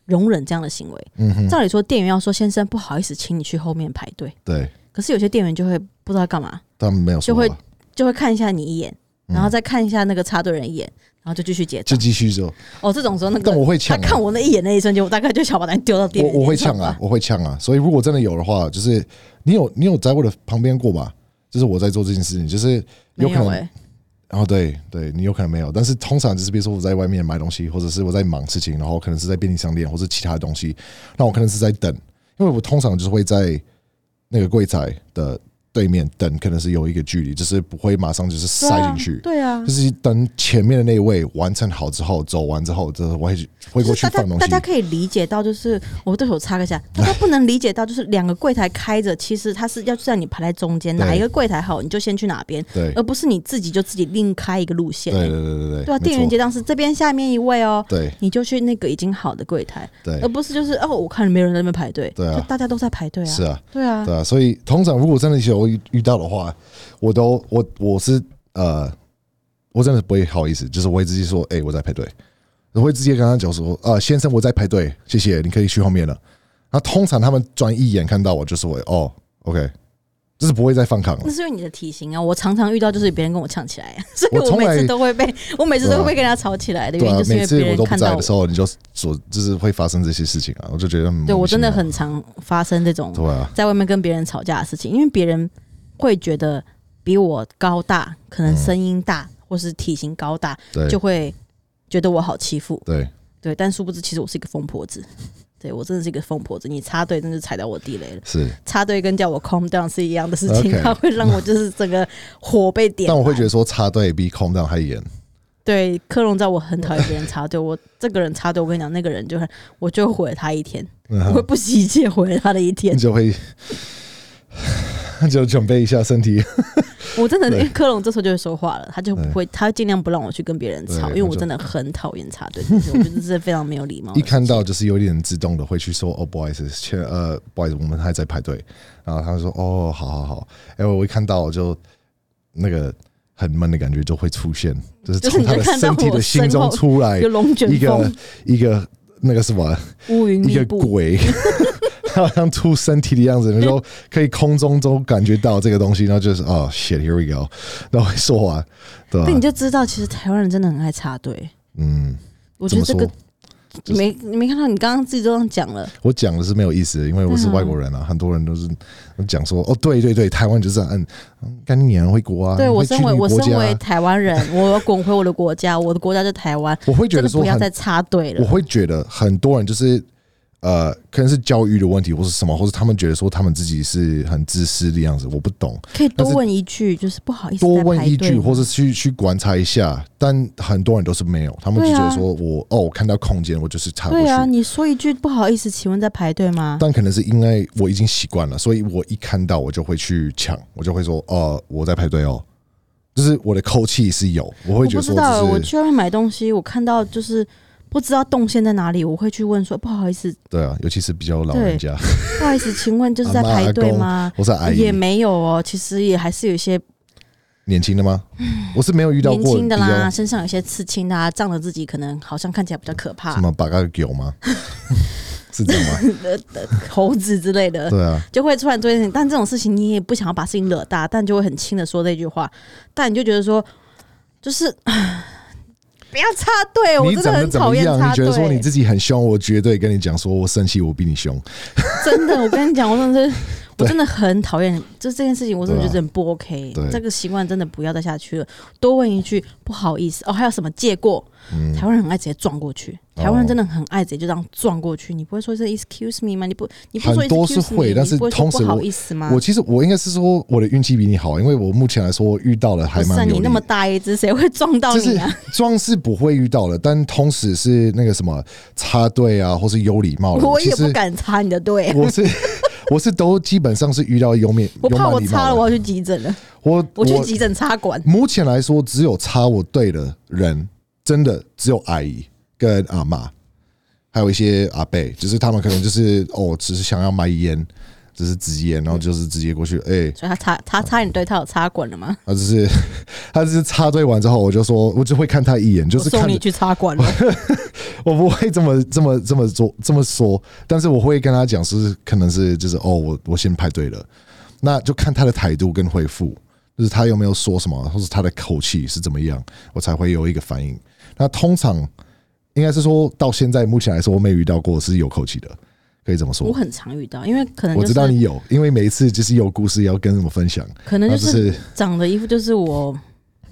容忍这样的行为。嗯哼，照理说，店员要说：“先生，不好意思，请你去后面排队。对，”可是有些店员就会不知道干嘛，他们没有就会，就会看一下你一眼，嗯然后再看一下那个插队人一眼，然后就继续结就账。继续做。哦，这种时候那个但我会他呛啊，看我那一眼那一瞬间，我大概就想把他丢到店员我我会。呛啊我会呛啊。所以如果真的有的话，就是你有你有在我的旁边过吧？就是我在做这件事情，就是有可能，然后对对，你有可能没有，但是通常就是比如说我在外面买东西，或者是我在忙事情，然后可能是在便利商店或者其他东西，那我可能是在等，因为我通常就是会在那个柜台的对面等，可能是有一个距离，就是不会马上就是塞进去。对啊，就是等前面的那一位完成好之后，走完之后，就是我会会过去大家去放东西。大。家可以理解到，就是我对手插个下，大家不能理解到，就是两个柜台开着，其实他是要让你排在中间，哪一个柜台好你就先去哪边，对。而不是你自己就自己另开一个路线、对对对对对，对。啊，没错。店员结账是这边下面一位哦，对。你就去那个已经好的柜台，对。而不是就是哦，我看没有人在那边排队，对啊。就大家都在排队啊，是啊，对啊，对啊，所以通常如果真的有遇遇到的话，我都我我是呃，我真的不会好意思，就是我会直接说，哎、我在排队，我会直接跟他讲说，呃，先生我在排队，谢谢，你可以去后面了。那通常他们转一眼看到我，就是我哦，OK，就是不会再放抗了那。是因为你的体型啊，我常常遇到就是别人跟我呛起来，所以我每次都会被，我每次都会被跟他吵起来的原因，，就是因每为别次我都不人看到在的时候，你就所就是会发生这些事情啊，我就觉得嗯对我真的很常发生这种对啊，在外面跟别人吵架的事情，因为别人会觉得比我高大，可能声音大、或是体型高大，就会觉得我好欺负。对对，但殊不知其实我是一个疯婆子。对我真的是一个疯婆子，你插队真是踩到我地雷了。是，插队跟叫我 calm down 是一样的事情它会让我就是整个火被点。但我会觉得说插队比 calm down 还严，对克隆在我很讨厌别人插队，我这个人插队，我跟你讲，那个人就很，我就毁了他一天，嗯我会不惜一切毁了他的一天你。就会 就准备一下身体。我真的，对因为科隆这时候就会说话了，他就不会，他尽量不让我去跟别人吵，因为我真的很讨厌插队我觉得这是非常没有礼貌一。看到就是有点自动的会去说哦，不好意思，切呃，不好意思，我们还在排队。然后他就说哦，好好好。哎，我一看到就那个很闷的感觉就会出现，就是从他的身体我的心中出来一个，一个那个什么乌云一个鬼，好像出身体的样子，然后可以空中都感觉到这个东西，然后就是哦，shit，here we go，然后会说完，对吧那？你就知道，其实台湾人真的很爱插队。嗯，我觉得这个 没你没看到，你刚刚自己都这样讲了，我讲的是没有意思的，因为我是外国人啊，很多人都是讲说哦，对对对，台湾就是这样，嗯，嗯干你娘回国啊，对我身为我身为台湾人，我要滚回我的国家，我的国家就台湾，我会觉得说不要再插队了。我。会觉得很多人就是呃，可能是教育的问题，或是什么，或是他们觉得说他们自己是很自私的样子，我不懂。可以多问一句，就是不好意思，多问一句，或是去去观察一下，但很多人都是没有，他们就觉得说我哦，我看到空间，我就是插过去。对啊，你说一句不好意思，请问在排队吗？但可能是因为我已经习惯了，所以我一看到我就会去抢，我就会说哦，我在排队哦，就是我的口气是有，我会觉得说不知道，我去外面买东西，我看到就是不知道动线在哪里，我会去问说不好意思，对啊，尤其是比较老人家，不好意思，请问就是在排队吗？或是阿姨也没有哦，其实也还是有一些年轻的吗？我是没有遇到年过年轻的啦，身上有些刺青的啊，仗着自己可能好像看起来比较可怕什，么把个狗吗？是这样吗？猴子之类的，对啊，就会突然做一件。但这种事情你也不想要把事情惹大，但就会很轻的说这句话，但你就觉得说，就是不要插队，我真的很？讨厌插你觉得说你。自己很凶，我绝对跟你讲说，我生气，我比你凶。真的，我跟你讲，我真的是，我真的很讨厌，就这件事情，我真的觉得很不 OK。对这个习惯真的不要再下去了。多问一句不好意思哦，还有什么借过？嗯，台湾人很爱直接撞过去，哦台湾人真的很爱直接就这样撞过去。你不会说是 excuse me 吗？你不，你不说很多是 excuse me，会但是你不会说同时不好意思吗？我其实我应该是说我的运气比你好，因为我目前来说我遇到了还蛮有你那么大一只，谁会撞到你啊？撞是不会遇到的，但同时是那个什么插队啊，或是有礼貌的。我也不敢插你的队，我是 我是都基本上是遇到有面我怕我有蛮礼貌的。插了我要去急诊了，我我去急诊插管。目前来说，只有插我对的人，真的只有阿姨跟阿妈，还有一些阿伯，就是他们可能就是哦，只是想要买烟，只是直烟，然后就是直接过去，哎、所以他插他插你队，他有插管了吗？他只是 他只是插队完之后，我就说，我就会看他一眼，就是送你去插管了。我不会这么这么这么做这么说，但是我会跟他讲是可能是就是哦，我我先排队了，那就看他的态度跟回复，就是他有没有说什么，或是他的口气是怎么样，我才会有一个反应。那通常应该是说到现在目前来说，我没遇到过是有口气的，可以这么说。我很常遇到，因为可能我就是知道你有，因为每一次就是有故事要跟我们分享，可能就是是长的衣服就是我，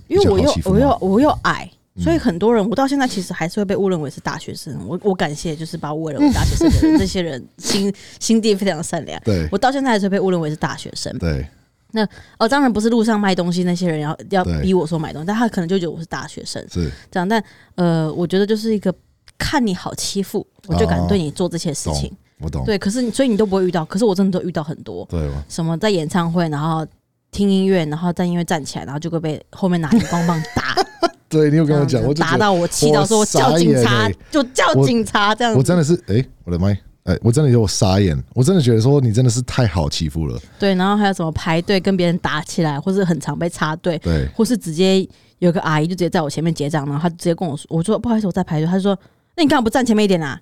因为我又我又我又矮。嗯所以很多人，我到现在其实还是会被误认为是大学生。我我感谢就是把我误认为大学生的人，这些人心 心地非常善良。对我到现在还是会被误认为是大学生。对那哦，当然不是路上卖东西那些人要要逼我说买东西，但他可能就觉得我是大学生是这样。但呃，我觉得就是一个看你好欺负，我就敢对你做这些事情。我懂，对，可是所以你都不会遇到，可是我真的都遇到很多，对吧？什么在演唱会，然后听音乐，然后在音乐站起来，然后就会被后面拿荧光棒打，对你有跟我讲，我打到我气到说我叫警察就叫警察这样子。我真的是，哎、我的妈，哎、我真的有傻眼，我真的觉得说你真的是太好欺负了，对，然后还有什么排队跟别人打起来，或是很常被插队，对，或是直接有个阿姨就直接在我前面结账，然后她直接跟我说，我说不好意思，我在排队，她就说那你干嘛不站前面一点啊？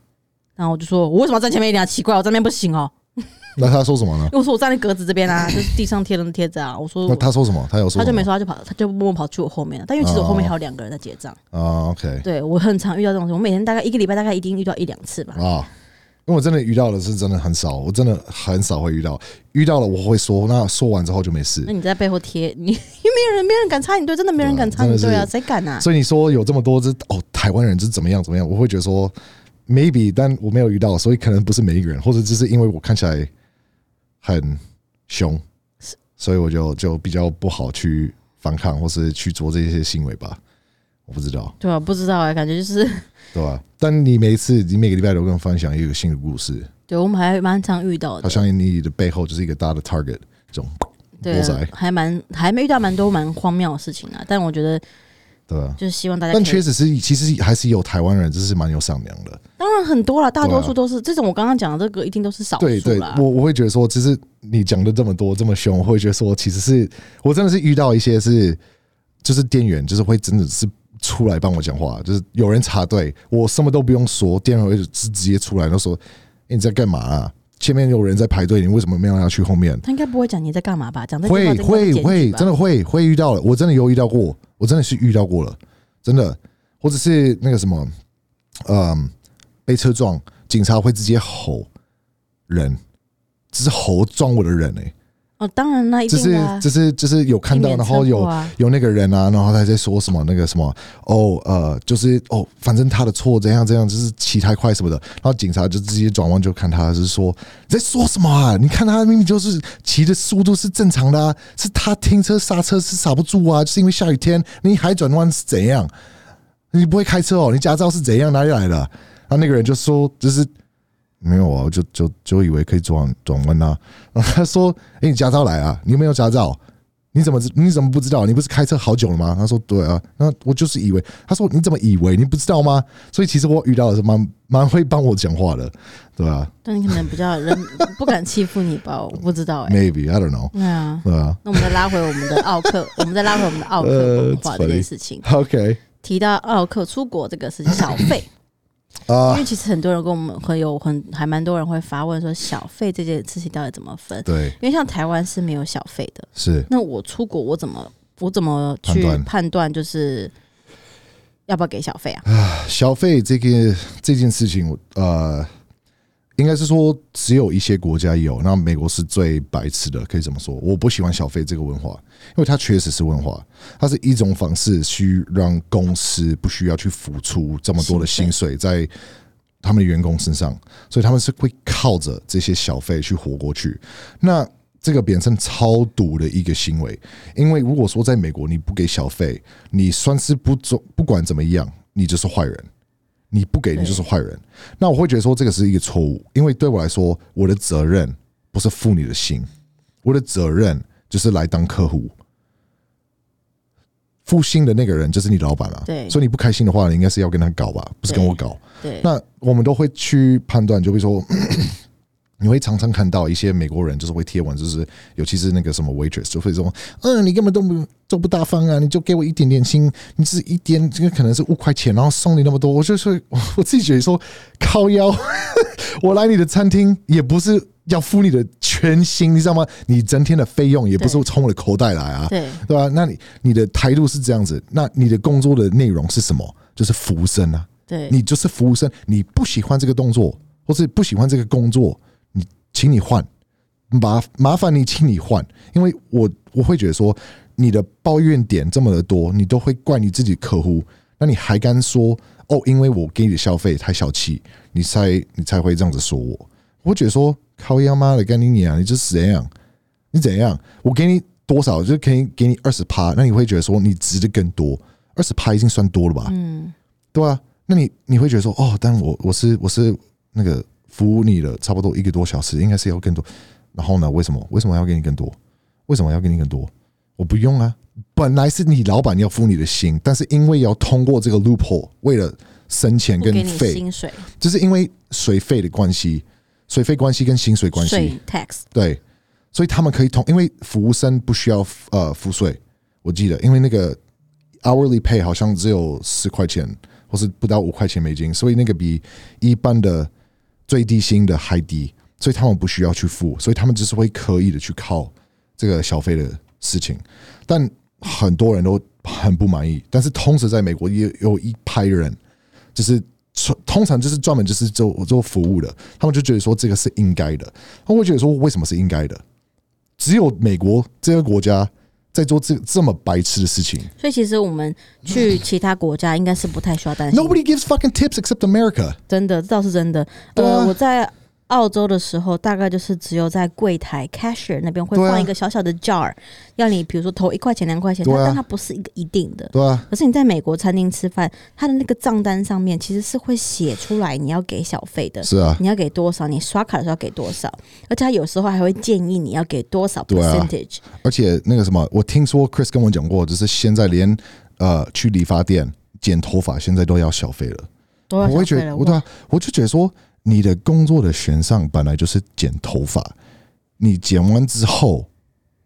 然后我就说我为什么要站前面一点啊？奇怪，我这边不行哦。那他说什么呢？因为我说我站在格子这边啊，就是地上贴的那贴纸啊。我说那他说什么？他有说他就没说，他就跑，他就默默跑去我后面了。但因为其实我后面还有两个人在结账，啊，OK 对我很常遇到这种事，我每天大概一个礼拜大概一定遇到一两次吧。啊，因为我真的遇到的是真的很少，我真的很少会遇到，遇到了我会说，那说完之后就没事那。你在背后贴，你因为没有人，没有人敢插你队，真的没人敢插你队啊，谁敢啊？所以你说有这么多这哦，台湾人是怎么样怎么样，我会觉得说 maybe，但我没有遇到，所以可能不是每一个人，或者只是因为我看起来很凶，所以我就就比较不好去反抗或是去做这些行为吧。我不知道，对啊，不知道啊，感觉就是，对啊？但你每一次，你每个礼拜都跟我分享一个新的故事，对我们还蛮常遇到的好。像你的背后就是一个大的 target，这种对啊，还蛮还没遇到蛮多蛮荒谬的事情啊。但我觉得对吧？就是希望大家但确实是，其实还是有台湾人，就是蛮有善良的。当然很多了，大多数都是、这种我刚刚讲的这个一定都是少对对，。我我会觉得说，其实你讲的这么多这么凶，我会觉得说，其实是我真的是遇到一些是，就是店员就是会真的是出来帮我讲话，就是有人插队，我什么都不用说，店员会直直接出来，就说、欸你在干嘛啊？前面有人在排队，你为什么没有要去后面？他应该不会讲你在干嘛吧？讲会会会，真的会会遇到了，我真的有遇到过，我真的是遇到过了，真的，或者是那个什么，嗯，被车撞，警察会直接吼人，只是吼撞我的人哎、哦，当然啦，一就是定的、啊，就是就是有看到，避免然后有祸啊有那个人啊，然后他在说什么那个什么哦呃，就是哦，反正他的错怎样怎样，就是骑太快什么的，然后警察就直接转弯就看他，就是说你在说什么啊？你看他明明就是骑的速度是正常的啊，是他停车刹车是刹不住啊，就是因为下雨天，你还转弯是怎样？你不会开车哦？你驾照是怎样哪里来的？然后那个人就说就是。没有啊，我就就就以为可以转转弯啊。然 后他说：“哎、你驾照来啊？你有没有驾照？你怎么知你怎么不知道？你不是开车好久了吗？”他说：“对啊。”那我就是以为。他说：“你怎么以为？你不知道吗？”所以其实我遇到的是蛮蛮会帮我讲话的，对吧但你可能比较人不敢欺负你吧？我不知道哎？Maybe I don't know，对啊，对啊。那我们再拉回我们的奥克，我们再拉回我们的奥克文化呃这件事情。OK 提到奥克出国这个事情，小费，因啊为，其实很多人跟我们会有很还蛮多人会发问说，小费这件事情到底怎么分？对，因为像台湾是没有小费的，是那我出国我怎么我怎么去判断就是要不要给小费啊？啊小费这个这件事情，我呃，应该是说只有一些国家有，那美国是最白痴的，可以这么说。我不喜欢小费这个文化，因为它确实是文化，它是一种方式去让公司不需要去付出这么多的薪水在他们的员工身上，所以他们是会靠着这些小费去活过去。那这个变成超毒的一个行为，因为如果说在美国你不给小费，你算是不走，不管怎么样，你就是坏人。你不给，你就是坏人。那我会觉得说这个是一个错误，因为对我来说，我的责任不是负你的心，我的责任就是来当客户。负心的那个人就是你老板啊，对所以你不开心的话，你应该是要跟他搞吧，不是跟我搞。对，那我们都会去判断，就比如说，你会常常看到一些美国人就是会贴文，就是尤其是那个什么 waitress 就会说，嗯，你根本都不都不大方啊，你就给我一点点薪，你只是一点，这个可能是五块钱，然后送你那么多，我就是我自己觉得说，靠腰，我来你的餐厅也不是要付你的全薪，你知道吗？你整天的费用也不是对从我的口袋来啊，对对吧、那你你的态度是这样子，那你的工作的内容是什么？就是服务生啊。对，你就是服务生，你不喜欢这个动作，或是不喜欢这个工作，你请你换，麻麻烦你请你换，因为我我会觉得说你的抱怨点这么的多，你都会怪你自己客户，那你还敢说哦，因为我给你的消费太小气，你才你才会这样子说我，我觉得说靠呀妈的跟你娘，你这是怎样？你怎样？我给你多少，就可以给你二十趴，那你会觉得说你值得更多，二十趴已经算多了吧？嗯，对啊，那你你会觉得说，哦，但我我是我是那个服务你了差不多一个多小时，应该是要更多。然后呢，为什么为什么要给你更多？为什么要给你更多？我不用啊，本来是你老板要付你的薪，但是因为要通过这个 loophole，为了生钱跟费，薪水、就是因为水费的关系，水费关系跟薪水关系，tax，对，所以他们可以通，因为服务生不需要呃付税，我记得，因为那个 hourly pay 好像只有十块钱，或是不到五块钱美金，所以那个比一般的最低薪的还低，所以他们不需要去付，所以他们只是会刻意的去靠这个消费的事情，但很多人都很不满意，但是同时在美国也有一派人，就是通常就是专门就是做做服务的，他们就觉得说这个是应该的，他们会觉得说为什么是应该的？只有美国这个国家在做这这么白痴的事情所以其实我们去其他国家应该是不太需要担心。，Nobody gives fucking tips except America。真的，这倒是真的。呃，我在澳洲的时候，大概就是只有在柜台 cashier 那边会对啊放一个小小的 jar，、要你比如说投一块钱、两块钱，啊它但它不是一个一定的。对啊，可是你在美国餐厅吃饭，它的那个账单上面其实是会写出来你要给小费的，是啊，你要给多少，你刷卡的时候要给多少，而且他有时候还会建议你要给多少对啊 percentage。而且那个什么，我听说 Chris 跟我讲过，就是现在连呃去理发店剪头发，现在都要小费了。都要我会觉得，我就觉得说，你的工作的选上本来就是剪头发，你剪完之后，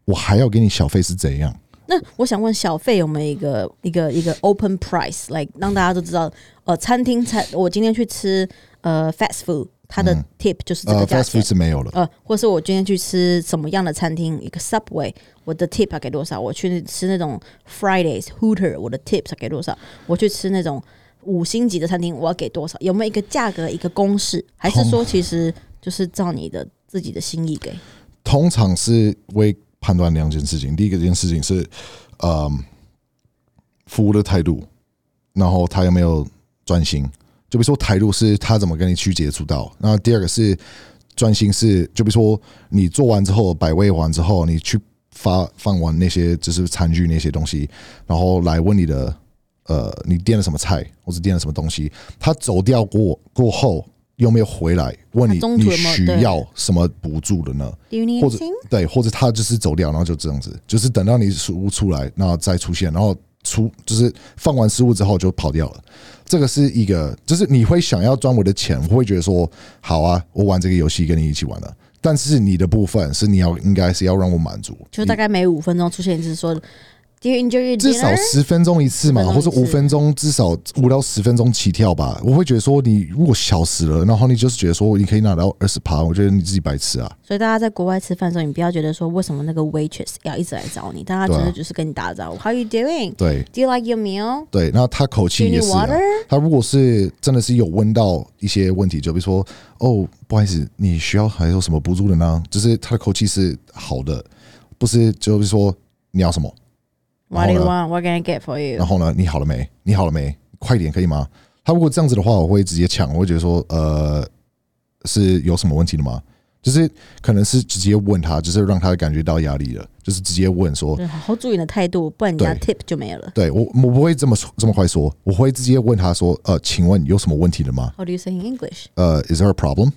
我还要给你小费是怎样？那我想问，小费有没有一个一个一个 open price，like 让大家都知道，呃，餐厅餐我今天去吃呃 fast food，它的嗯 tip 就是这呃个价，fast 钱。food 是没有了，呃，或是我今天去吃什么样的餐厅，一个 Subway，我的 tip 要给多少？我去吃那种 Fridays Hooter，我的 tips 要给多少？我去吃那种五星级的餐厅，我要给多少？有没有一个价格一个公式？还是说其实就是照你的自己的心意给？通常是会判断两件事情。第一个件事情是，嗯，服务的态度，然后他有没有专心。就比如说态度是他怎么跟你去接触到，那第二个是专心是，就比如说你做完之后摆位完之后，你去发放完那些就是餐具那些东西，然后来问你的呃，你点了什么菜，或者点了什么东西，他走掉过过后有没有回来问你你需要什么补助的呢？或者对，或者他就是走掉，然后就这样子，就是等到你食物出来，然后再出现，然后出就是放完食物之后就跑掉了。这个是一个，就是你会想要赚我的钱，我会觉得说好啊，我玩这个游戏跟你一起玩了。但是你的部分是你要应该是要让我满足，就大概每五分钟出现一次说至少？十分钟一次嘛，10分或者五分钟，至少五到十分钟起跳吧。我会觉得说，你如果消失了，然后你就是觉得说你可以拿到二十趴，我觉得你自己白痴啊。所以大家在国外吃饭的时候，你不要觉得说为什么那个 waitress 要一直来找你，大家对啊真的就是跟你打招呼，How you doing？对 Do you like your meal？对，那他口气也是、啊。他如果是真的是有问到一些问题，就比如说哦，不好意思，你需要还有什么补助的呢？就是他的口气是好的，不是就是说你要什么，What do you 然 want? What can I get for you？然后呢，你好了没？你好了没？快点可以吗？他如果这样子的话，我会直接抢，我会觉得说呃，是有什么问题的吗？就是可能是直接问他，就是让他感觉到压力了，就是直接问说，对好好注意你的态度，不然你家对 tip 就没有了。对我我不会这么说这么快说，我会直接问他说，呃，请问有什么问题的吗？How do you say in English？呃、i s there a problem？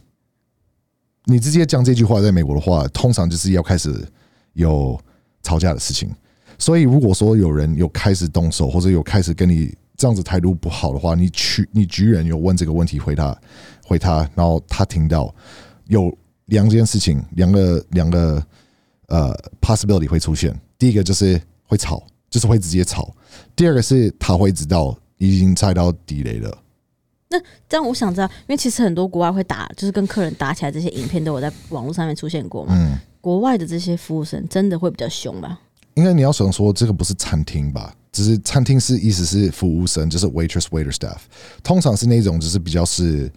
你直接讲这句话，在美国的话，通常就是要开始有吵架的事情。所以，如果说有人有开始动手，或者有开始跟你这样子态度不好的话，你去你居然有问这个问题回他回他，然后他听到有两件事情，两个两个呃 possibility 会出现。第一个就是会吵，就是会直接吵；第二个是他会知道已经踩到地雷了。那这样我想知道，因为其实很多国外会打，就是跟客人打起来，这些影片都有在网络上面出现过嘛。嗯，国外的这些服务生真的会比较凶吧？应该你要想说，这个不是餐厅吧？只是餐厅是意思是服务生，就是 waitress、waiter、staff，通常是那种就是比较是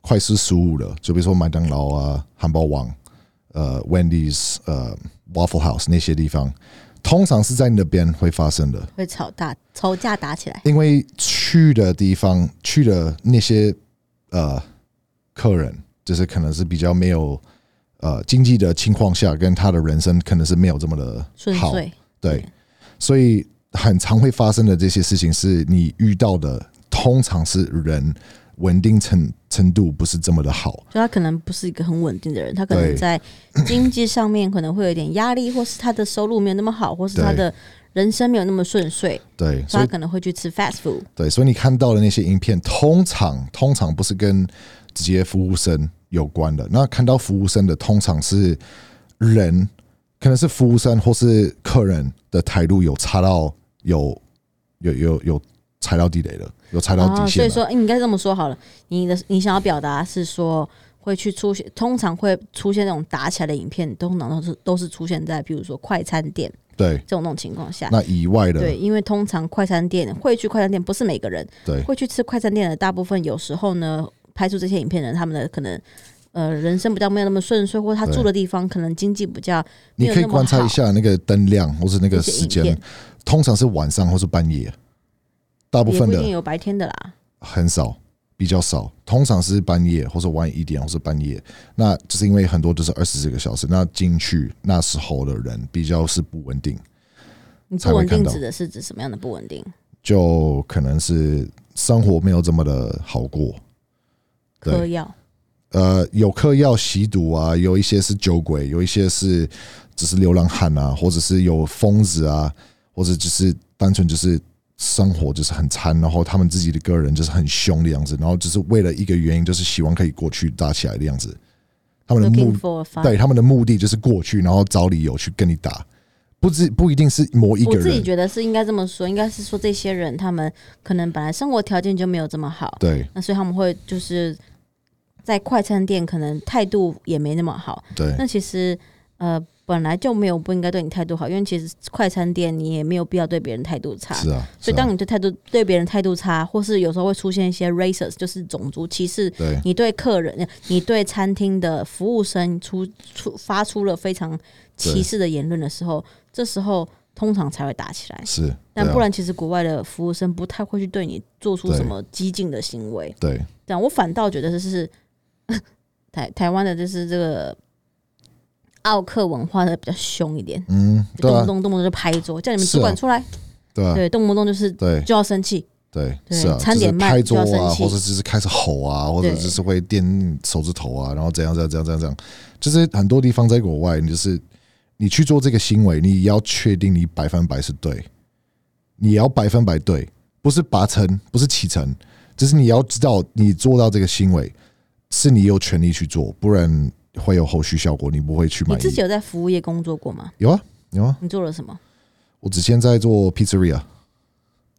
快速食物的，就比如说麦当劳啊、汉堡王、呃 Wendy's、呃 Waffle House 那些地方，通常是在那边会发生的。会吵大吵架打起来，因为去的地方去的那些呃客人，就是可能是比较没有呃经济的情况下，跟他的人生可能是没有这么的好，顺遂。对，所以很常会发生的这些事情，是你遇到的，通常是人稳定程程度不是这么的好，就他可能不是一个很稳定的人，他可能在经济上面可能会有一点压力，或是他的收入没有那么好，或是他的人生没有那么顺遂，对，所以所以他可能会去吃 fast food。对，所以你看到的那些影片，通常通常不是跟直接服务生有关的。那看到服务生的，通常是人，可能是服务生或是客人的态度有差到有有有有踩到地雷了，有踩到底哦，所。以说你应该这么说好了，你的你想要表达是说会去出现，通常会出现那种打起来的影片，通常都是都是出现在比如说快餐店对，这种那种情况下。那以外的，对，因为通常快餐店会去快餐店，不是每个人对会去吃快餐店的，大部分有时候呢，拍出这些影片的人，他们的可能呃人生比较没有那么顺遂，或者他住的地方可能经济比较你可以观察一下那个灯亮或是那个时间，通常是晚上或是半夜，大部分的有白天的啦。很少，比较少，通常是半夜或者晚一点或是半夜。那就是因为很多都是二十四个小时，那进去那时候的人比较是不稳定，你不稳定指的是指什么样的不稳定？就可能是生活没有这么的好过。对嗑药，呃，有嗑药、吸毒啊，有一些是酒鬼，有一些是只是流浪汉啊，或者是有疯子啊，或者就是单纯就是生活就是很惨，然后他们自己的个人就是很凶的样子，然后就是为了一个原因，就是希望可以过去打起来的样子。他们的目。对他们的目的就是过去，然后找理由去跟你打，不知不一定是某一个人我自己。觉得是应该这么说，应该是说这些人他们可能本来生活条件就没有这么好，对那所以他们会就是在快餐店可能态度也没那么好。对那其实呃本来就没有不应该对你态度好，因为其实快餐店你也没有必要对别人态度差。是啊，所以当你对态度对别人态度差，或是有时候会出现一些 racist，就是种族歧视，对你对客人、你对餐厅的服务生出出发出了非常歧视的言论的时候，这时候通常才会打起来。是，但不然，其实国外的服务生不太会去对你做出什么激进的行为。对这样，我反倒觉得这是 台台湾的，就是这个奥克文化的比较凶一点，嗯，就动不动动不动就拍桌，叫你们主管出来，对啊，对，动不动就是对。就要生气。对，对是啊，餐点慢就是拍桌啊，就要生气。或者就是开始吼啊，或者对就是会垫手指头啊，然后怎样怎样怎样怎样。怎样，就是很多地方在国外，你就是你去做这个行为，你要确定你百分百是对，你要百分百对，不是八成，不是七成，就是你要知道你做到这个行为是你有权利去做，不然会有后续效果，你不会去买。你自己有在服务业工作过吗？有啊有啊，你做了什么？我之前在做 pizzeria。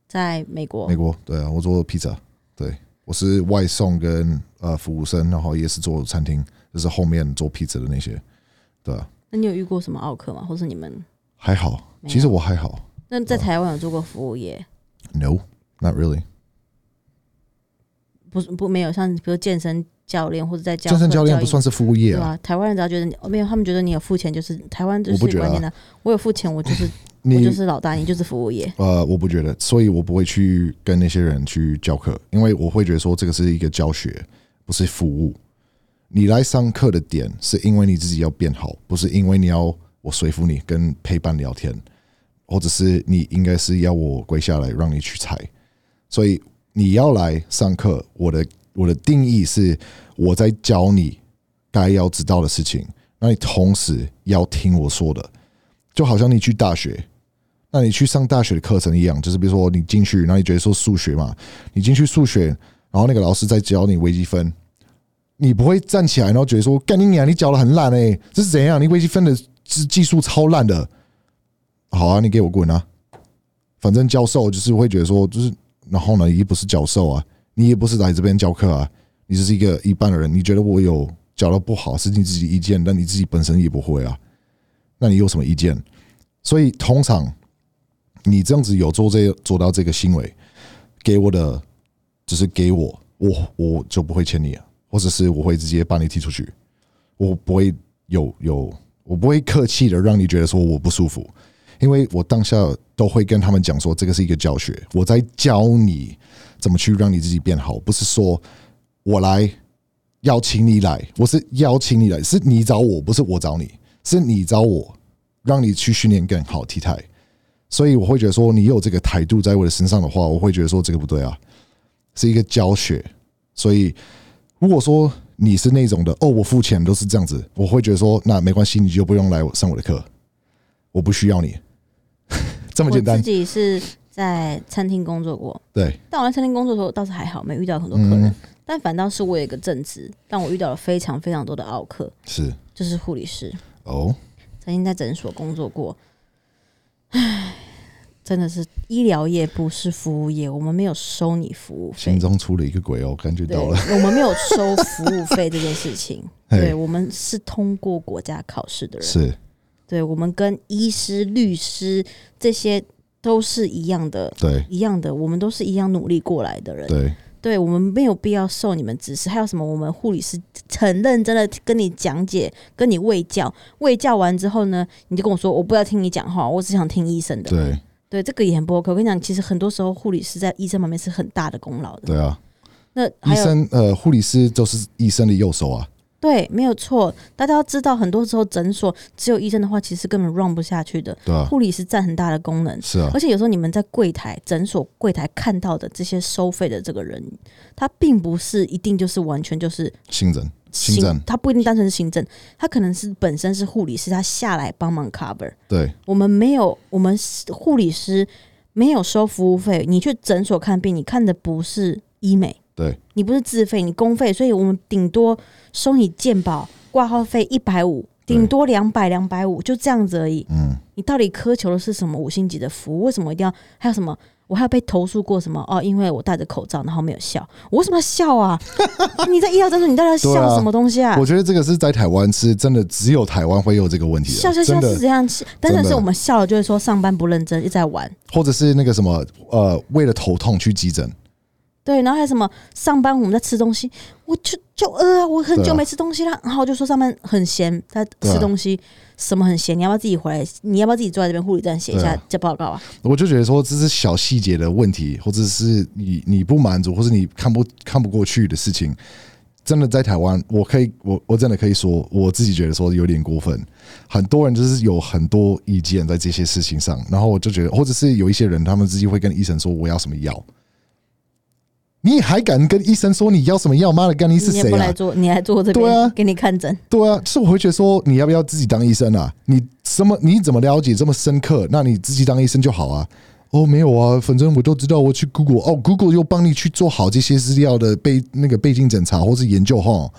在美国美国，对啊，我做 pizza，，对我是外送跟呃服务生，然后也是做餐厅，就是后面做披萨的那些，对啊，那你有遇过什么奥客吗？或是你们还好，其实我还好那在台湾有做过服务业？，No，not really，不是不没有像比如健身教练或者在教健身教练不算是服务业啊，对吧？台湾人只要觉得你哦没有，他们觉得你有付钱，就是台湾就是观念的，我有付钱，我就是 我你就是老大，你就是服务业。呃，我不觉得，所以我不会去跟那些人去教课，因为我会觉得说这个是一个教学，不是服务。你来上课的点是因为你自己要变好，不是因为你要我说服你跟陪伴聊天，或者是你应该是要我跪下来让你去猜。所以你要来上课，我的我的定义是我在教你该要知道的事情，那你同时要听我说的，就好像你去大学，那你去上大学的课程一样，就是比如说你进去，然后你觉得说数学嘛，你进去数学，然后那个老师在教你微积分，你不会站起来，然后觉得说干你娘，你教的很烂哎、这是怎样？你微积分的技技术超烂的。好啊，你给我滚啊！反正教授就是会觉得说，就是然后呢，也不是教授啊，你也不是来这边教课啊，你只是一个一般的人。你觉得我有教的不好是你自己意见，但你自己本身也不会啊，那你有什么意见？所以通常你这样子有做这做到这个行为，给我的只是给我，我我就不会签你，或者是我会直接把你踢出去，我不会有有，我不会客气的让你觉得说我不舒服，因为我当下都会跟他们讲说，这个是一个教学，我在教你怎么去让你自己变好，不是说我来邀请你来，我是邀请你来，是你找我，不是我找你，是你找我，让你去训练更好体态。所以我会觉得说，你有这个态度在我的身上的话，我会觉得说这个不对啊，是一个教学。所以如果说你是那种的，哦，我付钱都是这样子，我会觉得说，那没关系，你就不用来上我的课，我不需要你，这么简单自。己是在餐厅工作过，对，但我在餐厅工作的时候倒是还好，没遇到很多客人。嗯。但反倒是我有一个正职，但我遇到了非常非常多的奥客，是。就是护理师。哦，曾经在诊所工作过，唉，真的是医疗业不是服务业，我们没有收你服务费。心，中出了一个鬼哦，感觉，到了。我们没有收服务费这件事情。对，我们是通过国家考试的人，是，对我们跟医师、律师这些都是一样的，对一样的，我们都是一样努力过来的人。对对我们没有必要受你们指示。还有什么？我们护理师很认真的跟你讲解，跟你喂教，喂教完之后呢，你就跟我说，我不要听你讲话，我只想听医生的。对对，这个也很不 OK。我跟你讲，其实很多时候护理师在医生旁边是很大的功劳的。对啊，那医生呃护理师就是医生的右手啊，对，没有错。大家要知道，很多时候诊所只有医生的话，其实根本 run 不下去的。对啊，护理是占很大的功能，是啊而，且有时候你们在柜台、诊所柜台看到的这些收费的这个人，他并不是一定就是完全就是新人行政他不一定单纯是行政，他可能是本身是护理师，他下来帮忙 cover。对我们没有，我们是护理师没有收服务费。你去诊所看病，你看的不是医美，对你不是自费，你公费，所以我们顶多收你健保挂号费一百五，顶多两百两百五，就这样子而已。嗯，你到底苛求的是什么五星级的服务？为什么一定要还有什么？我还有被投诉过什么哦？因为我戴着口罩，然后没有笑，我为什么要笑啊？你在医疗诊所，你到底要笑什么东西啊？我觉得这个是在台湾是真的只有台湾会有这个问题，笑笑笑是这样，但真的是是我们笑了就会说上班不认真，一直在玩。或者是那个什么呃，为了头痛去急诊，对，然后还有什么上班我们在吃东西，我就就饿啊，我很久没吃东西了，然后我就说上班很闲，在对啊吃东西，什么很闲，你要不要自己回来？你要不要自己坐在这边护理站写一下这报告啊？我就觉得说这是小细节的问题，或者是你你不满足，或是你看不看不过去的事情。真的在台湾，我可以，我我真的可以说，我自己觉得说有点过分。很多人就是有很多意见在这些事情上，然后我就觉得，或者是有一些人，他们自己会跟医生说我要什么药，你还敢跟医生说你要什么药？妈的，干你是谁啊？你来做，你来做这对啊给你看诊，对啊，是我会觉得说，你要不要自己当医生啊？你什么？你怎么了解这么深刻？那你自己当医生就好啊。哦，没有啊，反正我都知道，我去 Google 哦，Google 又帮你去做好这些资料的背那个背景检查或是研究哈。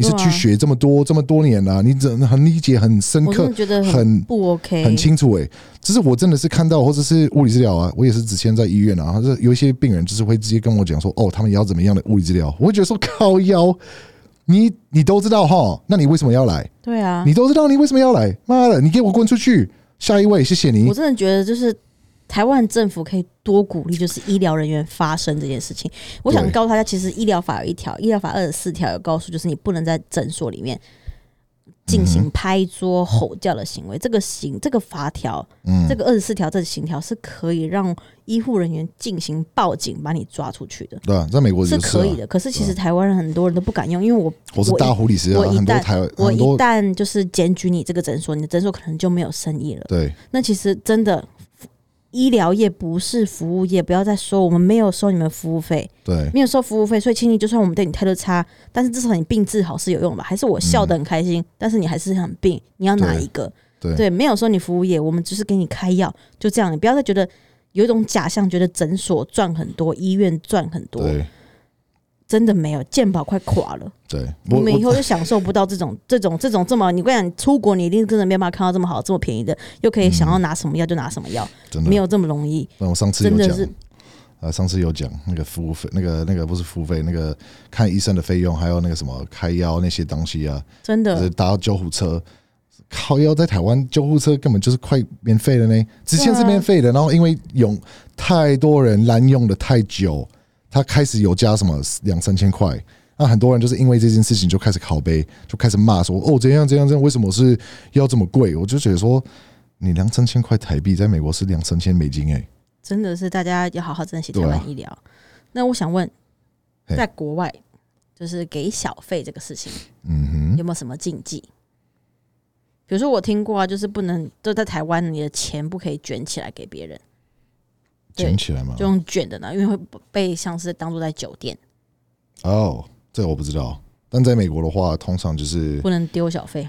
你是去学这么多这么多年啊，你怎很理解很深刻我，觉得很不 OK，很清楚诶、只是我真的是看到，或者是物理治疗啊，我也是之前在医院啊，或者有一些病人就是会直接跟我讲说，哦，他们要怎么样的物理治疗，我会觉得说靠腰，你你都知道哈，那你为什么要来？对啊，你都知道你为什么要来？妈的，你给我滚出去！下一位，谢谢你我。真的觉得就是。台湾政府可以多鼓励，就是医疗人员发声这件事情。我想告诉大家，其实医疗法有一条，医疗法二十四条有告诉，就是你不能在诊所里面进嗯行拍桌、吼叫的行为。这个行，这个法条，嗯这个二十四条这个刑条是可以让医护人员进行报警，把你抓出去的，对啊，在美国是可以的。可是其实台湾人很多人都不敢用，因为我我是大护理师啊，我一旦我一旦就是检举你这个诊所，你的诊所可能就没有生意了。对那其实真的，医疗业不是服务业，不要再说我们没有收你们服务费，对没有收服务费，所以请你就算我们对你态度差，但是至少你病治好是有用的吧？还是我笑得很开心，但是你还是很病，你要哪一个？对对，没有说你服务业，我们只是给你开药，就这样，你不要再觉得有一种假象，觉得诊所赚很多，医院赚很多，对真的没有，健保快垮了。对，我你们以我后就享受不到这种、这种、这种这么，你跟你讲，出国你一定真的没有办法看到这么好、这么便宜的，又可以想要拿什么药就拿什么药，没有这么容易。那我上次有讲真的是，啊，上次有讲那个服务费，那个那个不是服务费，那个看医生的费用，还有那个什么开药那些东西啊，真就是的，搭救护车。靠腰在台湾救护车根本就是快免费了呢，之前是免费的，然后因为用太多人滥用的太久，他开始有加什么两三千块，那很多人就是因为这件事情就开始拷贝，就开始骂说哦怎样怎样怎样，为什么是要这么贵？我就觉得说你两三千块台币，在美国是两三千美金哎、真的是大家要好好珍惜台湾医疗。那我想问，在国外就是给小费这个事情嗯哼，有没有什么禁忌？比如说我听过啊，就是不能就在台湾，你的钱不可以卷起来给别人，对卷起来嘛就。用卷的呢，因为会被像是当做在酒店，哦，这个我不知道，但在美国的话，通常就是不能丢小费。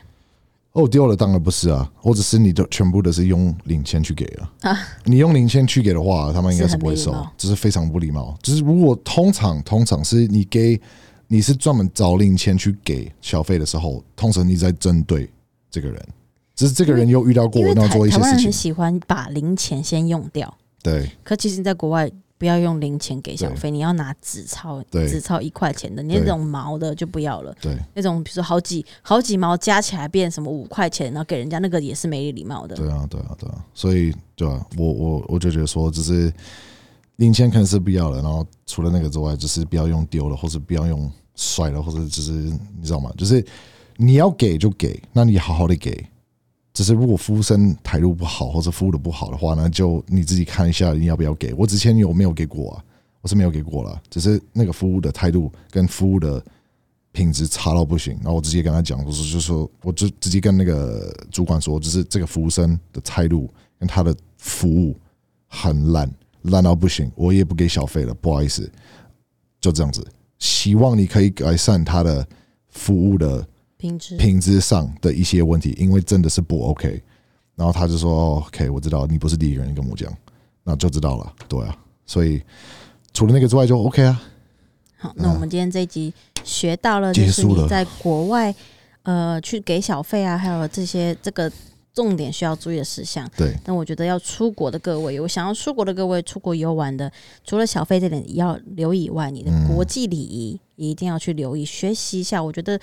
哦，丢了当然不是啊，或者是你的全部都是用零钱去给了 啊。你用零钱去给的话，他们应该是不会收这是非常不礼貌。就是如果通常通常是你给你是专门找零钱去给小费的时候，通常你在针对这个人，只是这个人又遇到过那做一些事情，喜欢把零钱先用掉，对可其实你在国外不要用零钱给小费，你要拿纸钞，对纸钞一块钱的，你那种毛的就不要了。对那种比如说好几好几毛加起来变什么五块钱，然后给人家那个也是没礼貌的。对啊，对啊，对啊，所以对啊，我我我就觉得说，就是零钱肯定是不要了，然后除了那个之外，就是不要用丢了，或者不要用甩了，或者就是你知道吗？就是你要给就给，那你好好的给。只是如果服务生态度不好，或者服务的不好的话，那就你自己看一下你要不要给。我之前有没有给过啊？我是没有给过了，只是那个服务的态度跟服务的品质差到不行。然后我直接跟他讲，我说就说，我就直接跟那个主管说，就是这个服务生的态度跟他的服务很烂，烂到不行，我也不给小费了，不好意思，就这样子。希望你可以改善他的服务的品质品质上的一些问题，因为真的是不 OK。然后他就说、哦、：“OK，我知道你不是第一个人跟我讲，那就知道了。”对啊，所以除了那个之外就 OK 啊。好，那我们今天这一集学到了，就是你在国外呃去给小费啊，还有这些这个重点需要注意的事项。对，但我觉得要出国的各位，有想要出国的各位，出国游玩的，除了小费这点要留意以外，你的嗯国际礼仪也一定要去留意，学习一下。我觉得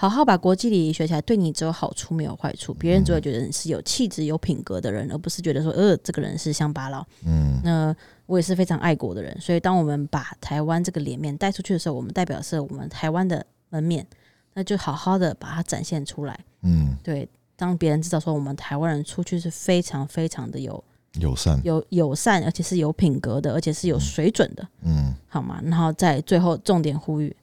好好把国际礼仪学起来，对你只有好处没有坏处，别人只会觉得你是有气质、有品格的人，而不是觉得说呃这个人是乡巴佬。嗯，那我也是非常爱国的人，所以当我们把台湾这个脸面带出去的时候，我们代表是我们台湾的门面，那就好好的把它展现出来。嗯，对，当别人知道说我们台湾人出去是非常非常的有友善，有友善，而且是有品格的，而且是有水准的，嗯，好吗？然后在最后重点呼吁，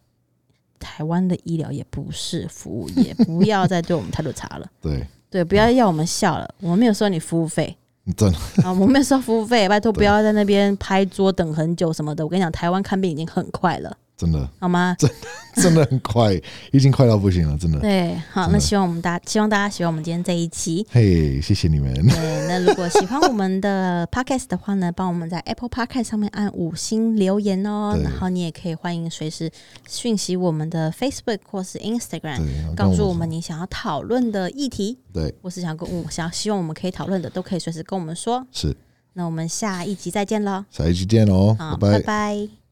台湾的医疗也不是服务业，不要再对我们态度差了。对，对，不要要我们笑了，我们没有收你服务费。真的，啊，我们没有收服务费，拜托不要在那边拍桌等很久什么的。我跟你讲，台湾看病已经很快了，真的，好吗？真的很快，已经快到不行了，真的。对，好，那希望我们大希望大家喜欢我们今天这一期。嘿，谢谢你们。对，那如果喜欢我们的 podcast 的话呢，帮我们在 Apple Podcast 上面按五星留言哦。然后你也可以欢迎随时讯息我们的 Facebook 或是 Instagram，告诉我们你想要讨论的议题，对，或是想跟我想希望我们可以讨论的，都可以随时跟我们说。是，那我们下一集再见喽，下一集见喽，好，拜拜拜